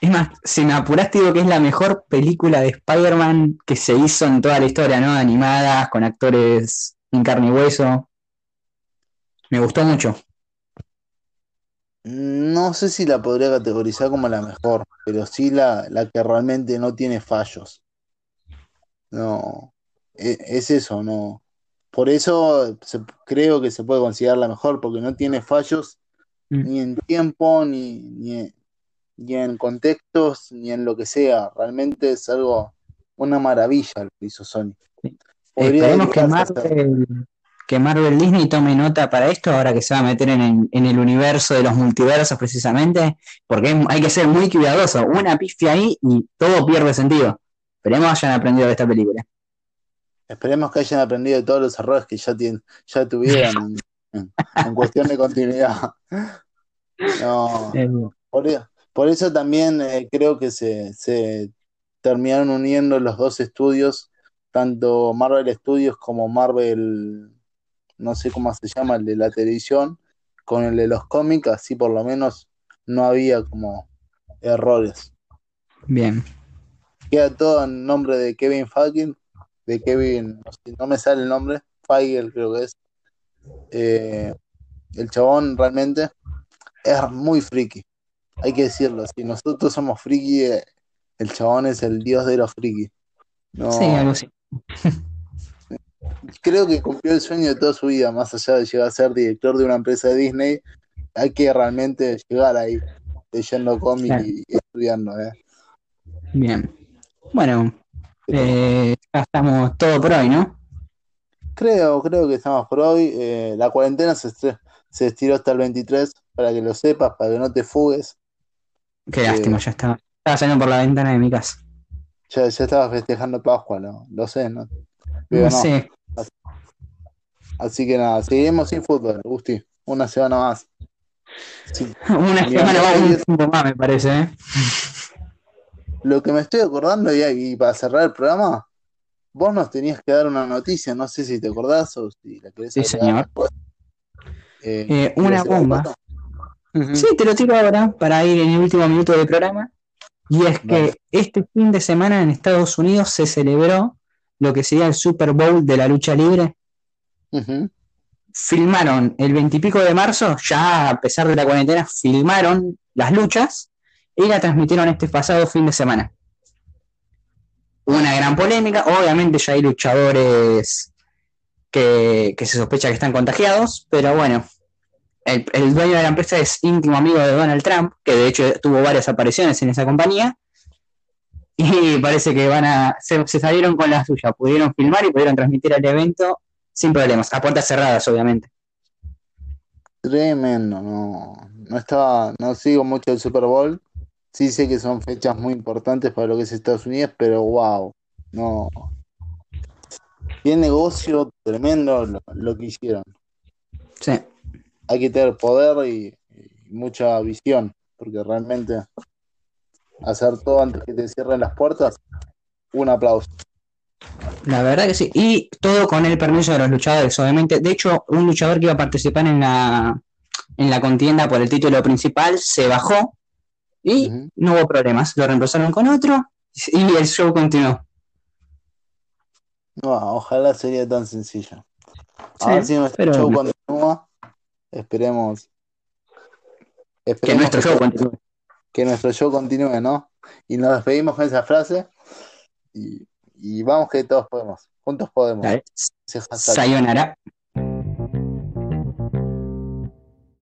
Es más, si me apuraste, digo que es la mejor película de Spider-Man que se hizo en toda la historia, ¿no? Animada, con actores en carne y hueso. Me gustó mucho. No sé si la podría categorizar como la mejor, pero sí la, que realmente no tiene fallos. No, e, es, eso, no. Por eso creo que se puede considerar la mejor, porque no tiene fallos mm. ni en tiempo, ni, ni en contextos, ni en lo que sea. Realmente es algo, una maravilla lo que hizo Sony. Esperemos que Marvel, que Marvel Disney tome nota para esto, ahora que se va a meter en, el universo de los multiversos precisamente, porque hay que ser muy cuidadoso. Una pifia ahí y todo pierde sentido. Esperemos hayan aprendido de esta película. Esperemos que hayan aprendido de todos los errores que ya, tienen, ya tuvieron en, cuestión de continuidad. No, eh, por, eso también eh, creo que se, se terminaron uniendo los dos estudios, tanto Marvel Studios como Marvel, no sé cómo se llama, el de la televisión, con el de los cómics, así por lo menos no había como errores. Bien. Queda todo en nombre de Kevin Feige, de Kevin, no, me sale el nombre, Feige creo que es. Eh, el chabón realmente es muy friki, hay que decirlo. Si nosotros somos friki, eh, el chabón es el dios de los friki. sí, algo así. Creo que cumplió el sueño de toda su vida, más allá de llegar a ser director de una empresa de Disney. Hay que realmente llegar ahí, leyendo cómics y, estudiando. ¿eh? Bien. Bueno, eh, ya estamos todo por hoy, ¿no? Creo, creo que estamos por hoy. Eh, la cuarentena se, se estiró hasta el 23, para que lo sepas, para que no te fugues. Qué lástima, ya estaba, estaba saliendo por la ventana de mi casa. Ya, ya estaba festejando Pascua, ¿no? lo sé, ¿no? no, sé. Así, que nada, seguimos sin fútbol, Gusti. Una semana más. Una semana más, un tiempo más, me parece, ¿eh? Lo que me estoy acordando, y, para cerrar el programa, vos nos tenías que dar una noticia, no sé si te acordás o si la querés Sí, señor. Eh, eh, una bomba. Sí, te lo tiro ahora para ir en el último minuto del programa. Y es que este fin de semana en Estados Unidos se celebró lo que sería el Super Bowl de la lucha libre. Filmaron el veintipico de marzo, ya a pesar de la cuarentena, filmaron las luchas y la transmitieron este pasado fin de semana. una gran polémica, obviamente ya hay luchadores que, que se sospecha que están contagiados, pero bueno, el, dueño de la empresa es íntimo amigo de Donald Trump, que de hecho tuvo varias apariciones en esa compañía. Y parece que van a. Se, salieron con la suya, pudieron filmar y pudieron transmitir el evento sin problemas, a puertas cerradas, obviamente. Tremendo, no. No estaba, no sigo mucho el Super Bowl. Sí sé que son fechas muy importantes para lo que es Estados Unidos, pero wow, no. Qué negocio tremendo lo que hicieron. Sí hay que tener poder y, mucha visión, porque realmente hacer todo antes que te cierren las puertas, un aplauso. La verdad que sí, y todo con el permiso de los luchadores, obviamente. De hecho, un luchador que iba a participar en la, en la contienda por el título principal se bajó y no hubo problemas. Lo reemplazaron con otro y el show continuó. ojalá sería tan sencillo. A ver si nuestro show continúa Esperemos. que nuestro show continúe. Que nuestro show continúe, ¿no? Y nos despedimos con esa frase. Y, vamos que todos podemos. Juntos podemos. Sayonara.